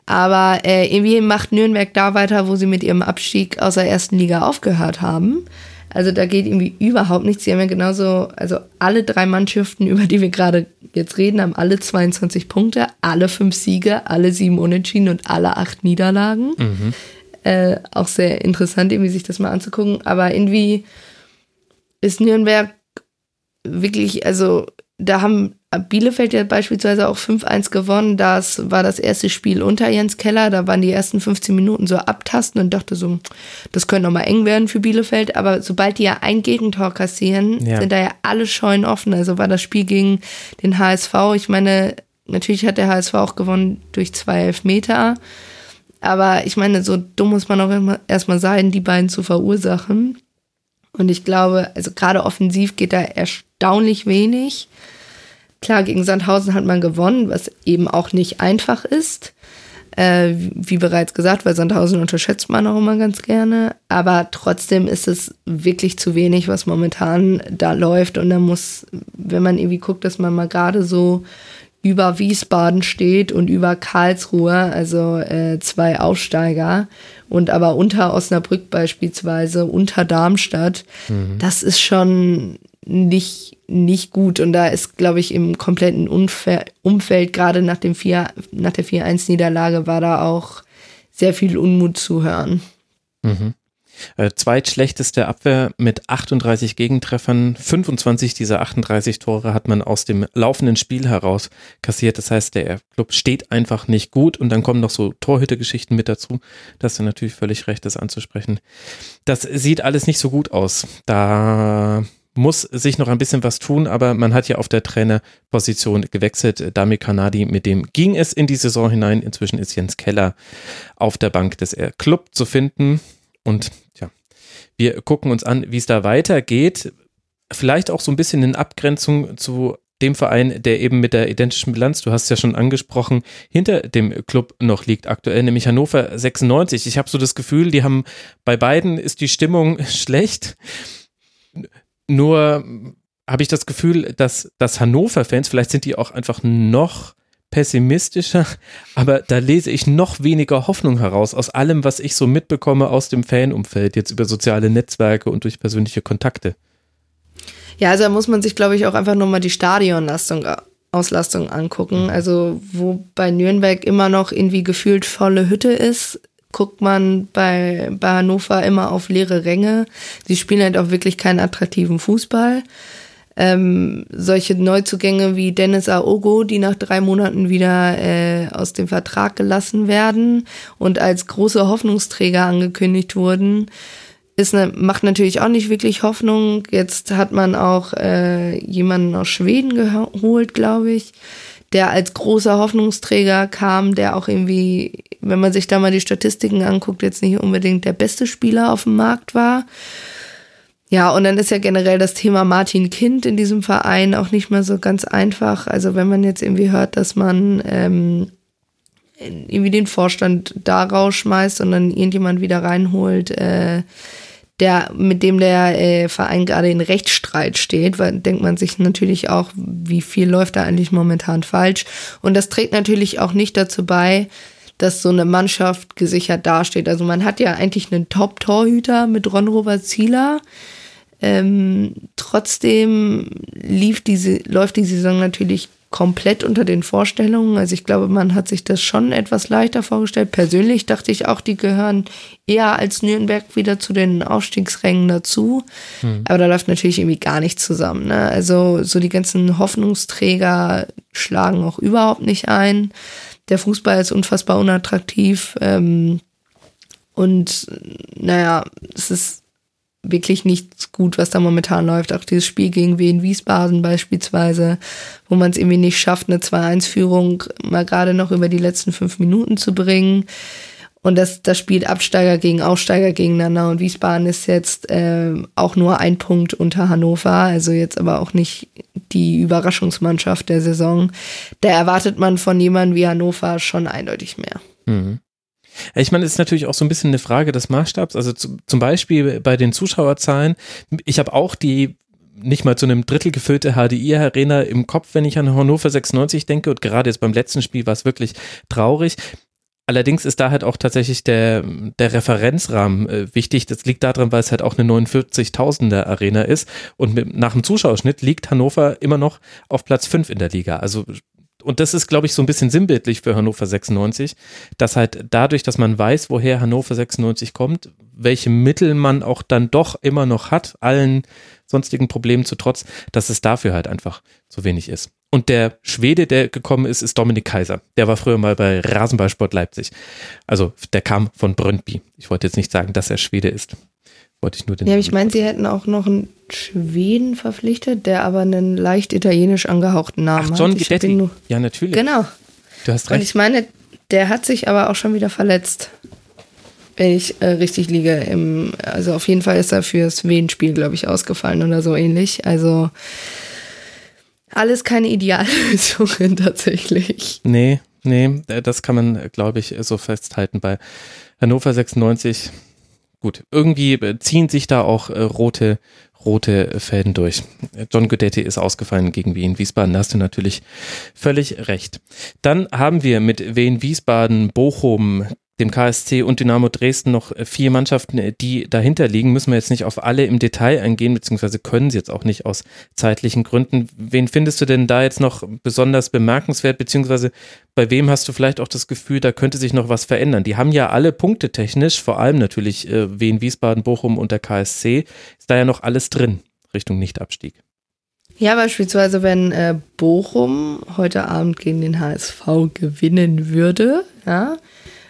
Aber äh, irgendwie macht Nürnberg da weiter, wo sie mit ihrem Abstieg aus der ersten Liga aufgehört haben. Also da geht irgendwie überhaupt nichts. Sie haben ja genauso, also alle drei Mannschaften, über die wir gerade jetzt reden, haben alle 22 Punkte, alle fünf Siege, alle sieben Unentschieden und alle acht Niederlagen. Mhm. Äh, auch sehr interessant, irgendwie sich das mal anzugucken. Aber irgendwie ist Nürnberg wirklich, also da haben Bielefeld ja beispielsweise auch 5-1 gewonnen. Das war das erste Spiel unter Jens Keller. Da waren die ersten 15 Minuten so abtasten und dachte so, das könnte nochmal eng werden für Bielefeld. Aber sobald die ja ein Gegentor kassieren, ja. sind da ja alle Scheunen offen. Also war das Spiel gegen den HSV. Ich meine, natürlich hat der HSV auch gewonnen durch zwei Elfmeter. Aber ich meine, so dumm muss man auch erstmal sein, die beiden zu verursachen. Und ich glaube, also gerade offensiv geht da erstaunlich wenig. Klar, gegen Sandhausen hat man gewonnen, was eben auch nicht einfach ist. Äh, wie bereits gesagt, weil Sandhausen unterschätzt man auch immer ganz gerne. Aber trotzdem ist es wirklich zu wenig, was momentan da läuft. Und da muss, wenn man irgendwie guckt, dass man mal gerade so über Wiesbaden steht und über Karlsruhe, also äh, zwei Aufsteiger und aber unter Osnabrück beispielsweise, unter Darmstadt, mhm. das ist schon nicht, nicht gut. Und da ist, glaube ich, im kompletten Umfe Umfeld, gerade nach, dem 4, nach der 4-1-Niederlage, war da auch sehr viel Unmut zu hören. Mhm. Äh, zweitschlechteste Abwehr mit 38 Gegentreffern. 25 dieser 38 Tore hat man aus dem laufenden Spiel heraus kassiert. Das heißt, der Club steht einfach nicht gut und dann kommen noch so Torhütergeschichten mit dazu. Das ist natürlich völlig recht, das anzusprechen. Das sieht alles nicht so gut aus. Da muss sich noch ein bisschen was tun, aber man hat ja auf der Trainerposition gewechselt. Dami Kanadi, mit dem ging es in die Saison hinein. Inzwischen ist Jens Keller auf der Bank des Club zu finden. Und ja, wir gucken uns an, wie es da weitergeht. Vielleicht auch so ein bisschen in Abgrenzung zu dem Verein, der eben mit der identischen Bilanz, du hast es ja schon angesprochen, hinter dem Club noch liegt aktuell, nämlich Hannover 96. Ich habe so das Gefühl, die haben bei beiden ist die Stimmung schlecht. Nur habe ich das Gefühl, dass, dass Hannover-Fans, vielleicht sind die auch einfach noch pessimistischer, aber da lese ich noch weniger Hoffnung heraus aus allem, was ich so mitbekomme aus dem Fanumfeld, jetzt über soziale Netzwerke und durch persönliche Kontakte. Ja, also da muss man sich, glaube ich, auch einfach nochmal die Stadionlastung Auslastung angucken. Mhm. Also wo bei Nürnberg immer noch irgendwie gefühlt volle Hütte ist, guckt man bei, bei Hannover immer auf leere Ränge. Sie spielen halt auch wirklich keinen attraktiven Fußball. Ähm, solche Neuzugänge wie Dennis Aogo, die nach drei Monaten wieder äh, aus dem Vertrag gelassen werden und als große Hoffnungsträger angekündigt wurden, ist ne, macht natürlich auch nicht wirklich Hoffnung. Jetzt hat man auch äh, jemanden aus Schweden geholt, glaube ich, der als großer Hoffnungsträger kam, der auch irgendwie, wenn man sich da mal die Statistiken anguckt, jetzt nicht unbedingt der beste Spieler auf dem Markt war. Ja, und dann ist ja generell das Thema Martin Kind in diesem Verein auch nicht mehr so ganz einfach. Also wenn man jetzt irgendwie hört, dass man ähm, irgendwie den Vorstand da rausschmeißt und dann irgendjemand wieder reinholt, äh, der, mit dem der äh, Verein gerade in Rechtsstreit steht, weil denkt man sich natürlich auch, wie viel läuft da eigentlich momentan falsch. Und das trägt natürlich auch nicht dazu bei, dass so eine Mannschaft gesichert dasteht. Also man hat ja eigentlich einen Top-Torhüter mit Ron Robert Zieler. Ähm, trotzdem lief diese, läuft die Saison natürlich komplett unter den Vorstellungen. Also ich glaube, man hat sich das schon etwas leichter vorgestellt. Persönlich dachte ich auch, die gehören eher als Nürnberg wieder zu den Aufstiegsrängen dazu. Hm. Aber da läuft natürlich irgendwie gar nichts zusammen. Ne? Also so die ganzen Hoffnungsträger schlagen auch überhaupt nicht ein. Der Fußball ist unfassbar unattraktiv. Ähm, und naja, es ist wirklich nichts gut, was da momentan läuft. Auch dieses Spiel gegen Wien Wiesbaden beispielsweise, wo man es irgendwie nicht schafft, eine 2-1-Führung mal gerade noch über die letzten fünf Minuten zu bringen. Und das, das spielt Absteiger gegen Aufsteiger gegeneinander. Und Wiesbaden ist jetzt äh, auch nur ein Punkt unter Hannover, also jetzt aber auch nicht die Überraschungsmannschaft der Saison. Da erwartet man von jemandem wie Hannover schon eindeutig mehr. Mhm. Ich meine, es ist natürlich auch so ein bisschen eine Frage des Maßstabs. Also zu, zum Beispiel bei den Zuschauerzahlen. Ich habe auch die nicht mal zu einem Drittel gefüllte HDI-Arena im Kopf, wenn ich an Hannover 96 denke. Und gerade jetzt beim letzten Spiel war es wirklich traurig. Allerdings ist da halt auch tatsächlich der, der Referenzrahmen äh, wichtig. Das liegt daran, weil es halt auch eine 49.000er Arena ist. Und mit, nach dem Zuschauerschnitt liegt Hannover immer noch auf Platz 5 in der Liga. Also und das ist, glaube ich, so ein bisschen sinnbildlich für Hannover 96, dass halt dadurch, dass man weiß, woher Hannover 96 kommt, welche Mittel man auch dann doch immer noch hat, allen sonstigen Problemen zu trotz, dass es dafür halt einfach zu wenig ist. Und der Schwede, der gekommen ist, ist Dominik Kaiser. Der war früher mal bei Rasenballsport Leipzig. Also der kam von Brøndby. Ich wollte jetzt nicht sagen, dass er Schwede ist. Wollte ich nur den. Ja, ich meine, sie hätten auch noch einen Schweden verpflichtet, der aber einen leicht italienisch angehauchten Namen Ach, John hat. Guidetti. Ja, natürlich. Genau. Du hast recht. Und ich meine, der hat sich aber auch schon wieder verletzt. Wenn ich äh, richtig liege. Im, also auf jeden Fall ist er fürs Wien-Spiel, glaube ich, ausgefallen oder so ähnlich. Also alles keine Ideallösungen tatsächlich. Nee, nee, das kann man, glaube ich, so festhalten. Bei Hannover 96 gut, irgendwie äh, ziehen sich da auch äh, rote, rote Fäden durch. John Guidetti ist ausgefallen gegen Wien Wiesbaden, da hast du natürlich völlig recht. Dann haben wir mit Wien Wiesbaden, Bochum, dem KSC und Dynamo Dresden noch vier Mannschaften, die dahinter liegen. Müssen wir jetzt nicht auf alle im Detail eingehen, beziehungsweise können sie jetzt auch nicht aus zeitlichen Gründen. Wen findest du denn da jetzt noch besonders bemerkenswert, beziehungsweise bei wem hast du vielleicht auch das Gefühl, da könnte sich noch was verändern? Die haben ja alle Punkte technisch, vor allem natürlich äh, Wien, Wiesbaden, Bochum und der KSC, ist da ja noch alles drin Richtung Nichtabstieg. Ja, beispielsweise, wenn äh, Bochum heute Abend gegen den HSV gewinnen würde, ja,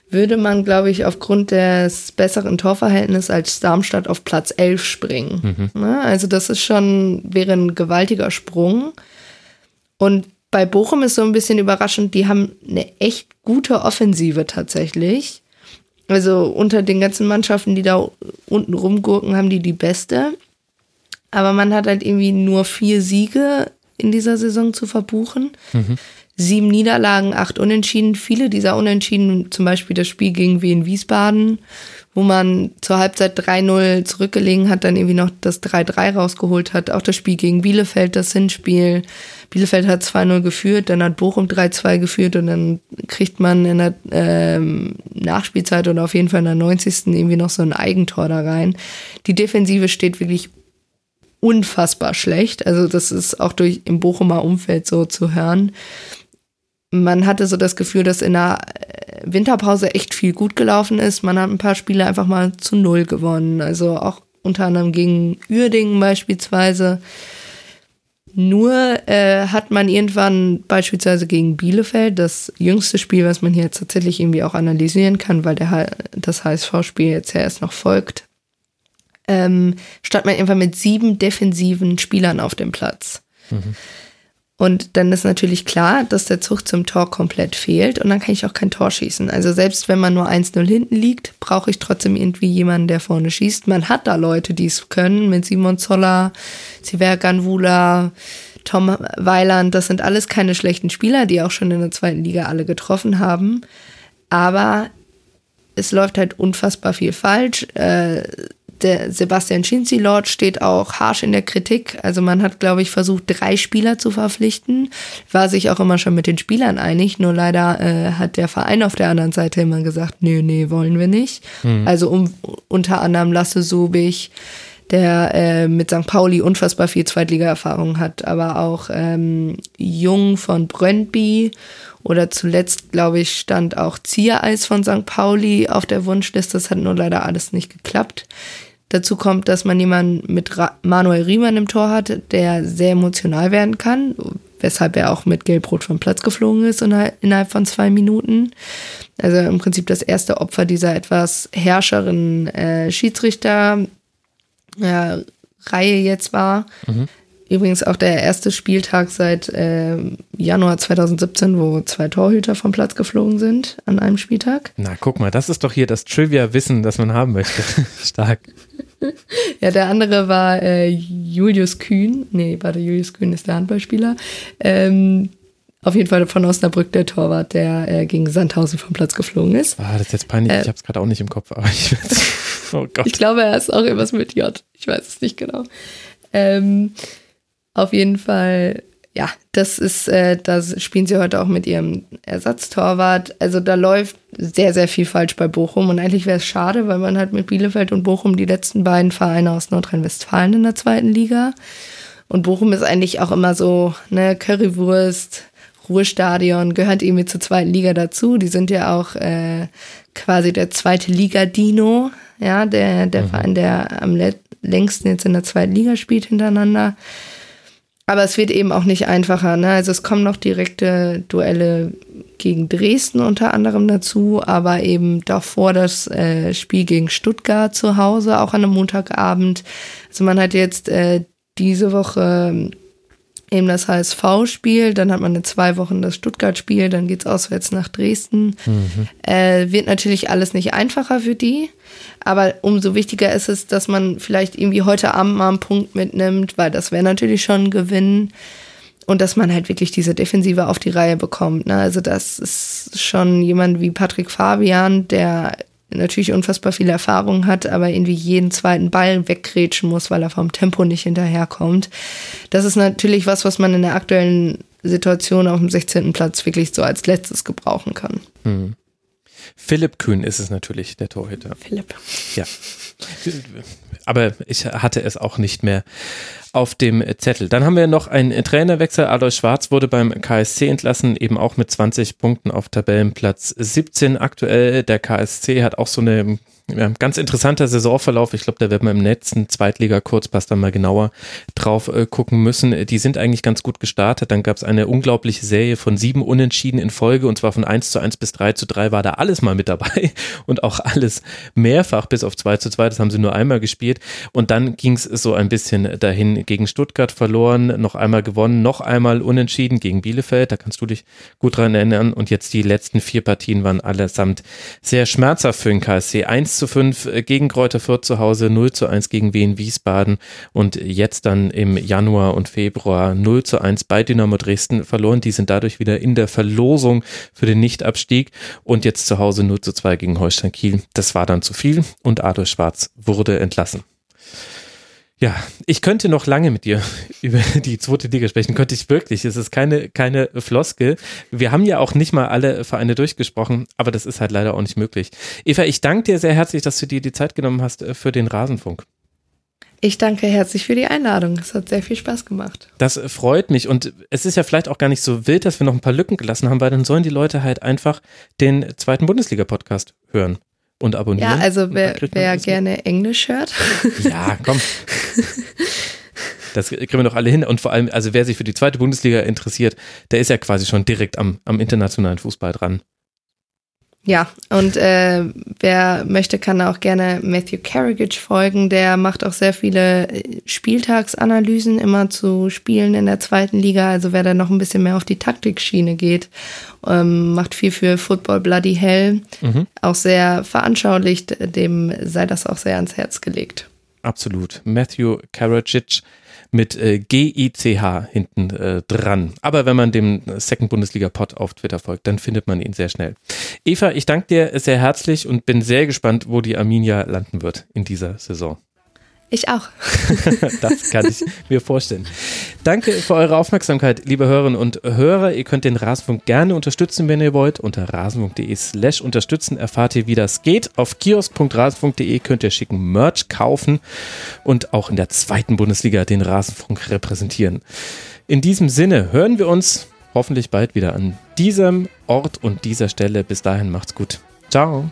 würde man, glaube ich, aufgrund des besseren Torverhältnisses als Darmstadt auf Platz 11 springen. Mhm. Ne? Also das ist schon, wäre ein gewaltiger Sprung. Und bei Bochum ist so ein bisschen überraschend, die haben eine echt gute Offensive tatsächlich. Also unter den ganzen Mannschaften, die da unten rumgurken, haben die die beste. Aber man hat halt irgendwie nur vier Siege in dieser Saison zu verbuchen. Mhm sieben Niederlagen, acht Unentschieden. Viele dieser Unentschieden, zum Beispiel das Spiel gegen Wien Wiesbaden, wo man zur Halbzeit 3-0 zurückgelegen hat, dann irgendwie noch das 3-3 rausgeholt hat. Auch das Spiel gegen Bielefeld, das Hinspiel. Bielefeld hat 2-0 geführt, dann hat Bochum 3-2 geführt und dann kriegt man in der ähm, Nachspielzeit oder auf jeden Fall in der 90. irgendwie noch so ein Eigentor da rein. Die Defensive steht wirklich unfassbar schlecht. Also das ist auch durch im Bochumer Umfeld so zu hören man hatte so das Gefühl, dass in der äh, Winterpause echt viel gut gelaufen ist. Man hat ein paar Spiele einfach mal zu Null gewonnen. Also auch unter anderem gegen Uerdingen beispielsweise. Nur äh, hat man irgendwann beispielsweise gegen Bielefeld, das jüngste Spiel, was man hier jetzt tatsächlich irgendwie auch analysieren kann, weil der, das HSV-Spiel jetzt ja erst noch folgt, ähm, stand man irgendwann mit sieben defensiven Spielern auf dem Platz. Mhm. Und dann ist natürlich klar, dass der Zug zum Tor komplett fehlt und dann kann ich auch kein Tor schießen. Also selbst wenn man nur 1-0 hinten liegt, brauche ich trotzdem irgendwie jemanden, der vorne schießt. Man hat da Leute, die es können, mit Simon Zoller, Siver Ganvula, Tom Weiland. Das sind alles keine schlechten Spieler, die auch schon in der zweiten Liga alle getroffen haben. Aber es läuft halt unfassbar viel falsch. Äh, der Sebastian Schinzi-Lord steht auch harsch in der Kritik. Also man hat, glaube ich, versucht, drei Spieler zu verpflichten, war sich auch immer schon mit den Spielern einig, nur leider äh, hat der Verein auf der anderen Seite immer gesagt, nee, nee, wollen wir nicht. Mhm. Also um, unter anderem Lasse Sobich, der äh, mit St. Pauli unfassbar viel Zweitliga-Erfahrung hat, aber auch ähm, Jung von Brøndby oder zuletzt, glaube ich, stand auch Ziereis von St. Pauli auf der Wunschliste. Das hat nur leider alles nicht geklappt. Dazu kommt, dass man jemanden mit Ra Manuel Riemann im Tor hat, der sehr emotional werden kann, weshalb er auch mit Gelbrot vom Platz geflogen ist innerhalb von zwei Minuten. Also im Prinzip das erste Opfer dieser etwas herrscheren äh, Schiedsrichter. Äh, jetzt war. Mhm. Übrigens auch der erste Spieltag seit äh, Januar 2017, wo zwei Torhüter vom Platz geflogen sind an einem Spieltag. Na, guck mal, das ist doch hier das Trivia-Wissen, das man haben möchte. Stark. Ja, der andere war äh, Julius Kühn. Nee, warte, Julius Kühn ist der Handballspieler. Ähm, auf jeden Fall von Osnabrück der Torwart, der äh, gegen Sandhausen vom Platz geflogen ist. Ah, das ist jetzt peinlich. Äh, ich habe es gerade auch nicht im Kopf, aber ich Oh Gott. Ich glaube, er ist auch irgendwas mit J. Ich weiß es nicht genau. Ähm, auf jeden Fall, ja, das ist, äh, da spielen sie heute auch mit ihrem Ersatztorwart. Also da läuft sehr, sehr viel falsch bei Bochum und eigentlich wäre es schade, weil man hat mit Bielefeld und Bochum die letzten beiden Vereine aus Nordrhein-Westfalen in der zweiten Liga. Und Bochum ist eigentlich auch immer so, ne, Currywurst, Ruhestadion, gehört irgendwie zur zweiten Liga dazu. Die sind ja auch äh, quasi der zweite Liga-Dino, ja, der, der mhm. Verein, der am längsten jetzt in der zweiten Liga spielt hintereinander. Aber es wird eben auch nicht einfacher. Ne? Also es kommen noch direkte Duelle gegen Dresden unter anderem dazu, aber eben davor das äh, Spiel gegen Stuttgart zu Hause, auch an einem Montagabend. Also man hat jetzt äh, diese Woche eben das HSV-Spiel, dann hat man in zwei Wochen das Stuttgart-Spiel, dann geht's auswärts nach Dresden. Mhm. Äh, wird natürlich alles nicht einfacher für die, aber umso wichtiger ist es, dass man vielleicht irgendwie heute Abend mal einen Punkt mitnimmt, weil das wäre natürlich schon ein Gewinn. Und dass man halt wirklich diese Defensive auf die Reihe bekommt. Ne? Also das ist schon jemand wie Patrick Fabian, der natürlich unfassbar viel Erfahrung hat, aber irgendwie jeden zweiten Ball weggrätschen muss, weil er vom Tempo nicht hinterherkommt. Das ist natürlich was, was man in der aktuellen Situation auf dem 16. Platz wirklich so als letztes gebrauchen kann. Hm. Philipp Kühn ist es natürlich, der Torhüter. Philipp. Ja. Aber ich hatte es auch nicht mehr auf dem Zettel. Dann haben wir noch einen Trainerwechsel. Alois Schwarz wurde beim KSC entlassen, eben auch mit 20 Punkten auf Tabellenplatz 17 aktuell. Der KSC hat auch so eine ja, ganz interessanter Saisonverlauf. Ich glaube, da werden wir im letzten Zweitliga-Kurzpass dann mal genauer drauf äh, gucken müssen. Die sind eigentlich ganz gut gestartet. Dann gab es eine unglaubliche Serie von sieben Unentschieden in Folge und zwar von 1 zu 1 bis 3 zu 3 war da alles mal mit dabei und auch alles mehrfach bis auf 2 zu 2. Das haben sie nur einmal gespielt. Und dann ging es so ein bisschen dahin gegen Stuttgart verloren, noch einmal gewonnen, noch einmal unentschieden gegen Bielefeld. Da kannst du dich gut dran erinnern. Und jetzt die letzten vier Partien waren allesamt sehr schmerzhaft für den KSC. 1 zu 5 äh, gegen Kräuter Fürth zu Hause, 0 zu 1 gegen Wien Wiesbaden und jetzt dann im Januar und Februar 0 zu 1 bei Dynamo Dresden verloren. Die sind dadurch wieder in der Verlosung für den Nichtabstieg und jetzt zu Hause 0 zu 2 gegen Holstein Kiel. Das war dann zu viel und Adolf Schwarz wurde entlassen. Ja, ich könnte noch lange mit dir über die zweite Liga sprechen, könnte ich wirklich. Es ist keine, keine Floskel. Wir haben ja auch nicht mal alle Vereine durchgesprochen, aber das ist halt leider auch nicht möglich. Eva, ich danke dir sehr herzlich, dass du dir die Zeit genommen hast äh, für den Rasenfunk. Ich danke herzlich für die Einladung. Es hat sehr viel Spaß gemacht. Das freut mich. Und es ist ja vielleicht auch gar nicht so wild, dass wir noch ein paar Lücken gelassen haben, weil dann sollen die Leute halt einfach den zweiten Bundesliga-Podcast hören und abonnieren. Ja, also wer, wer gerne Englisch hört. Ja, komm. Das kriegen wir doch alle hin. Und vor allem, also wer sich für die zweite Bundesliga interessiert, der ist ja quasi schon direkt am, am internationalen Fußball dran. Ja, und äh, wer möchte, kann auch gerne Matthew Carriage folgen. Der macht auch sehr viele äh, Spieltagsanalysen immer zu Spielen in der zweiten Liga. Also wer da noch ein bisschen mehr auf die Taktikschiene geht, ähm, macht viel für Football Bloody Hell. Mhm. Auch sehr veranschaulicht, dem sei das auch sehr ans Herz gelegt. Absolut. Matthew Karacic mit äh, G-I-C-H hinten äh, dran. Aber wenn man dem Second Bundesliga Pod auf Twitter folgt, dann findet man ihn sehr schnell. Eva, ich danke dir sehr herzlich und bin sehr gespannt, wo die Arminia landen wird in dieser Saison. Ich auch. das kann ich mir vorstellen. Danke für eure Aufmerksamkeit, liebe Hörerinnen und Hörer. Ihr könnt den Rasenfunk gerne unterstützen, wenn ihr wollt. Unter rasenfunk.de slash unterstützen erfahrt ihr, wie das geht. Auf kiosk.rasenfunk.de könnt ihr schicken Merch kaufen und auch in der zweiten Bundesliga den Rasenfunk repräsentieren. In diesem Sinne hören wir uns hoffentlich bald wieder an diesem Ort und dieser Stelle. Bis dahin macht's gut. Ciao.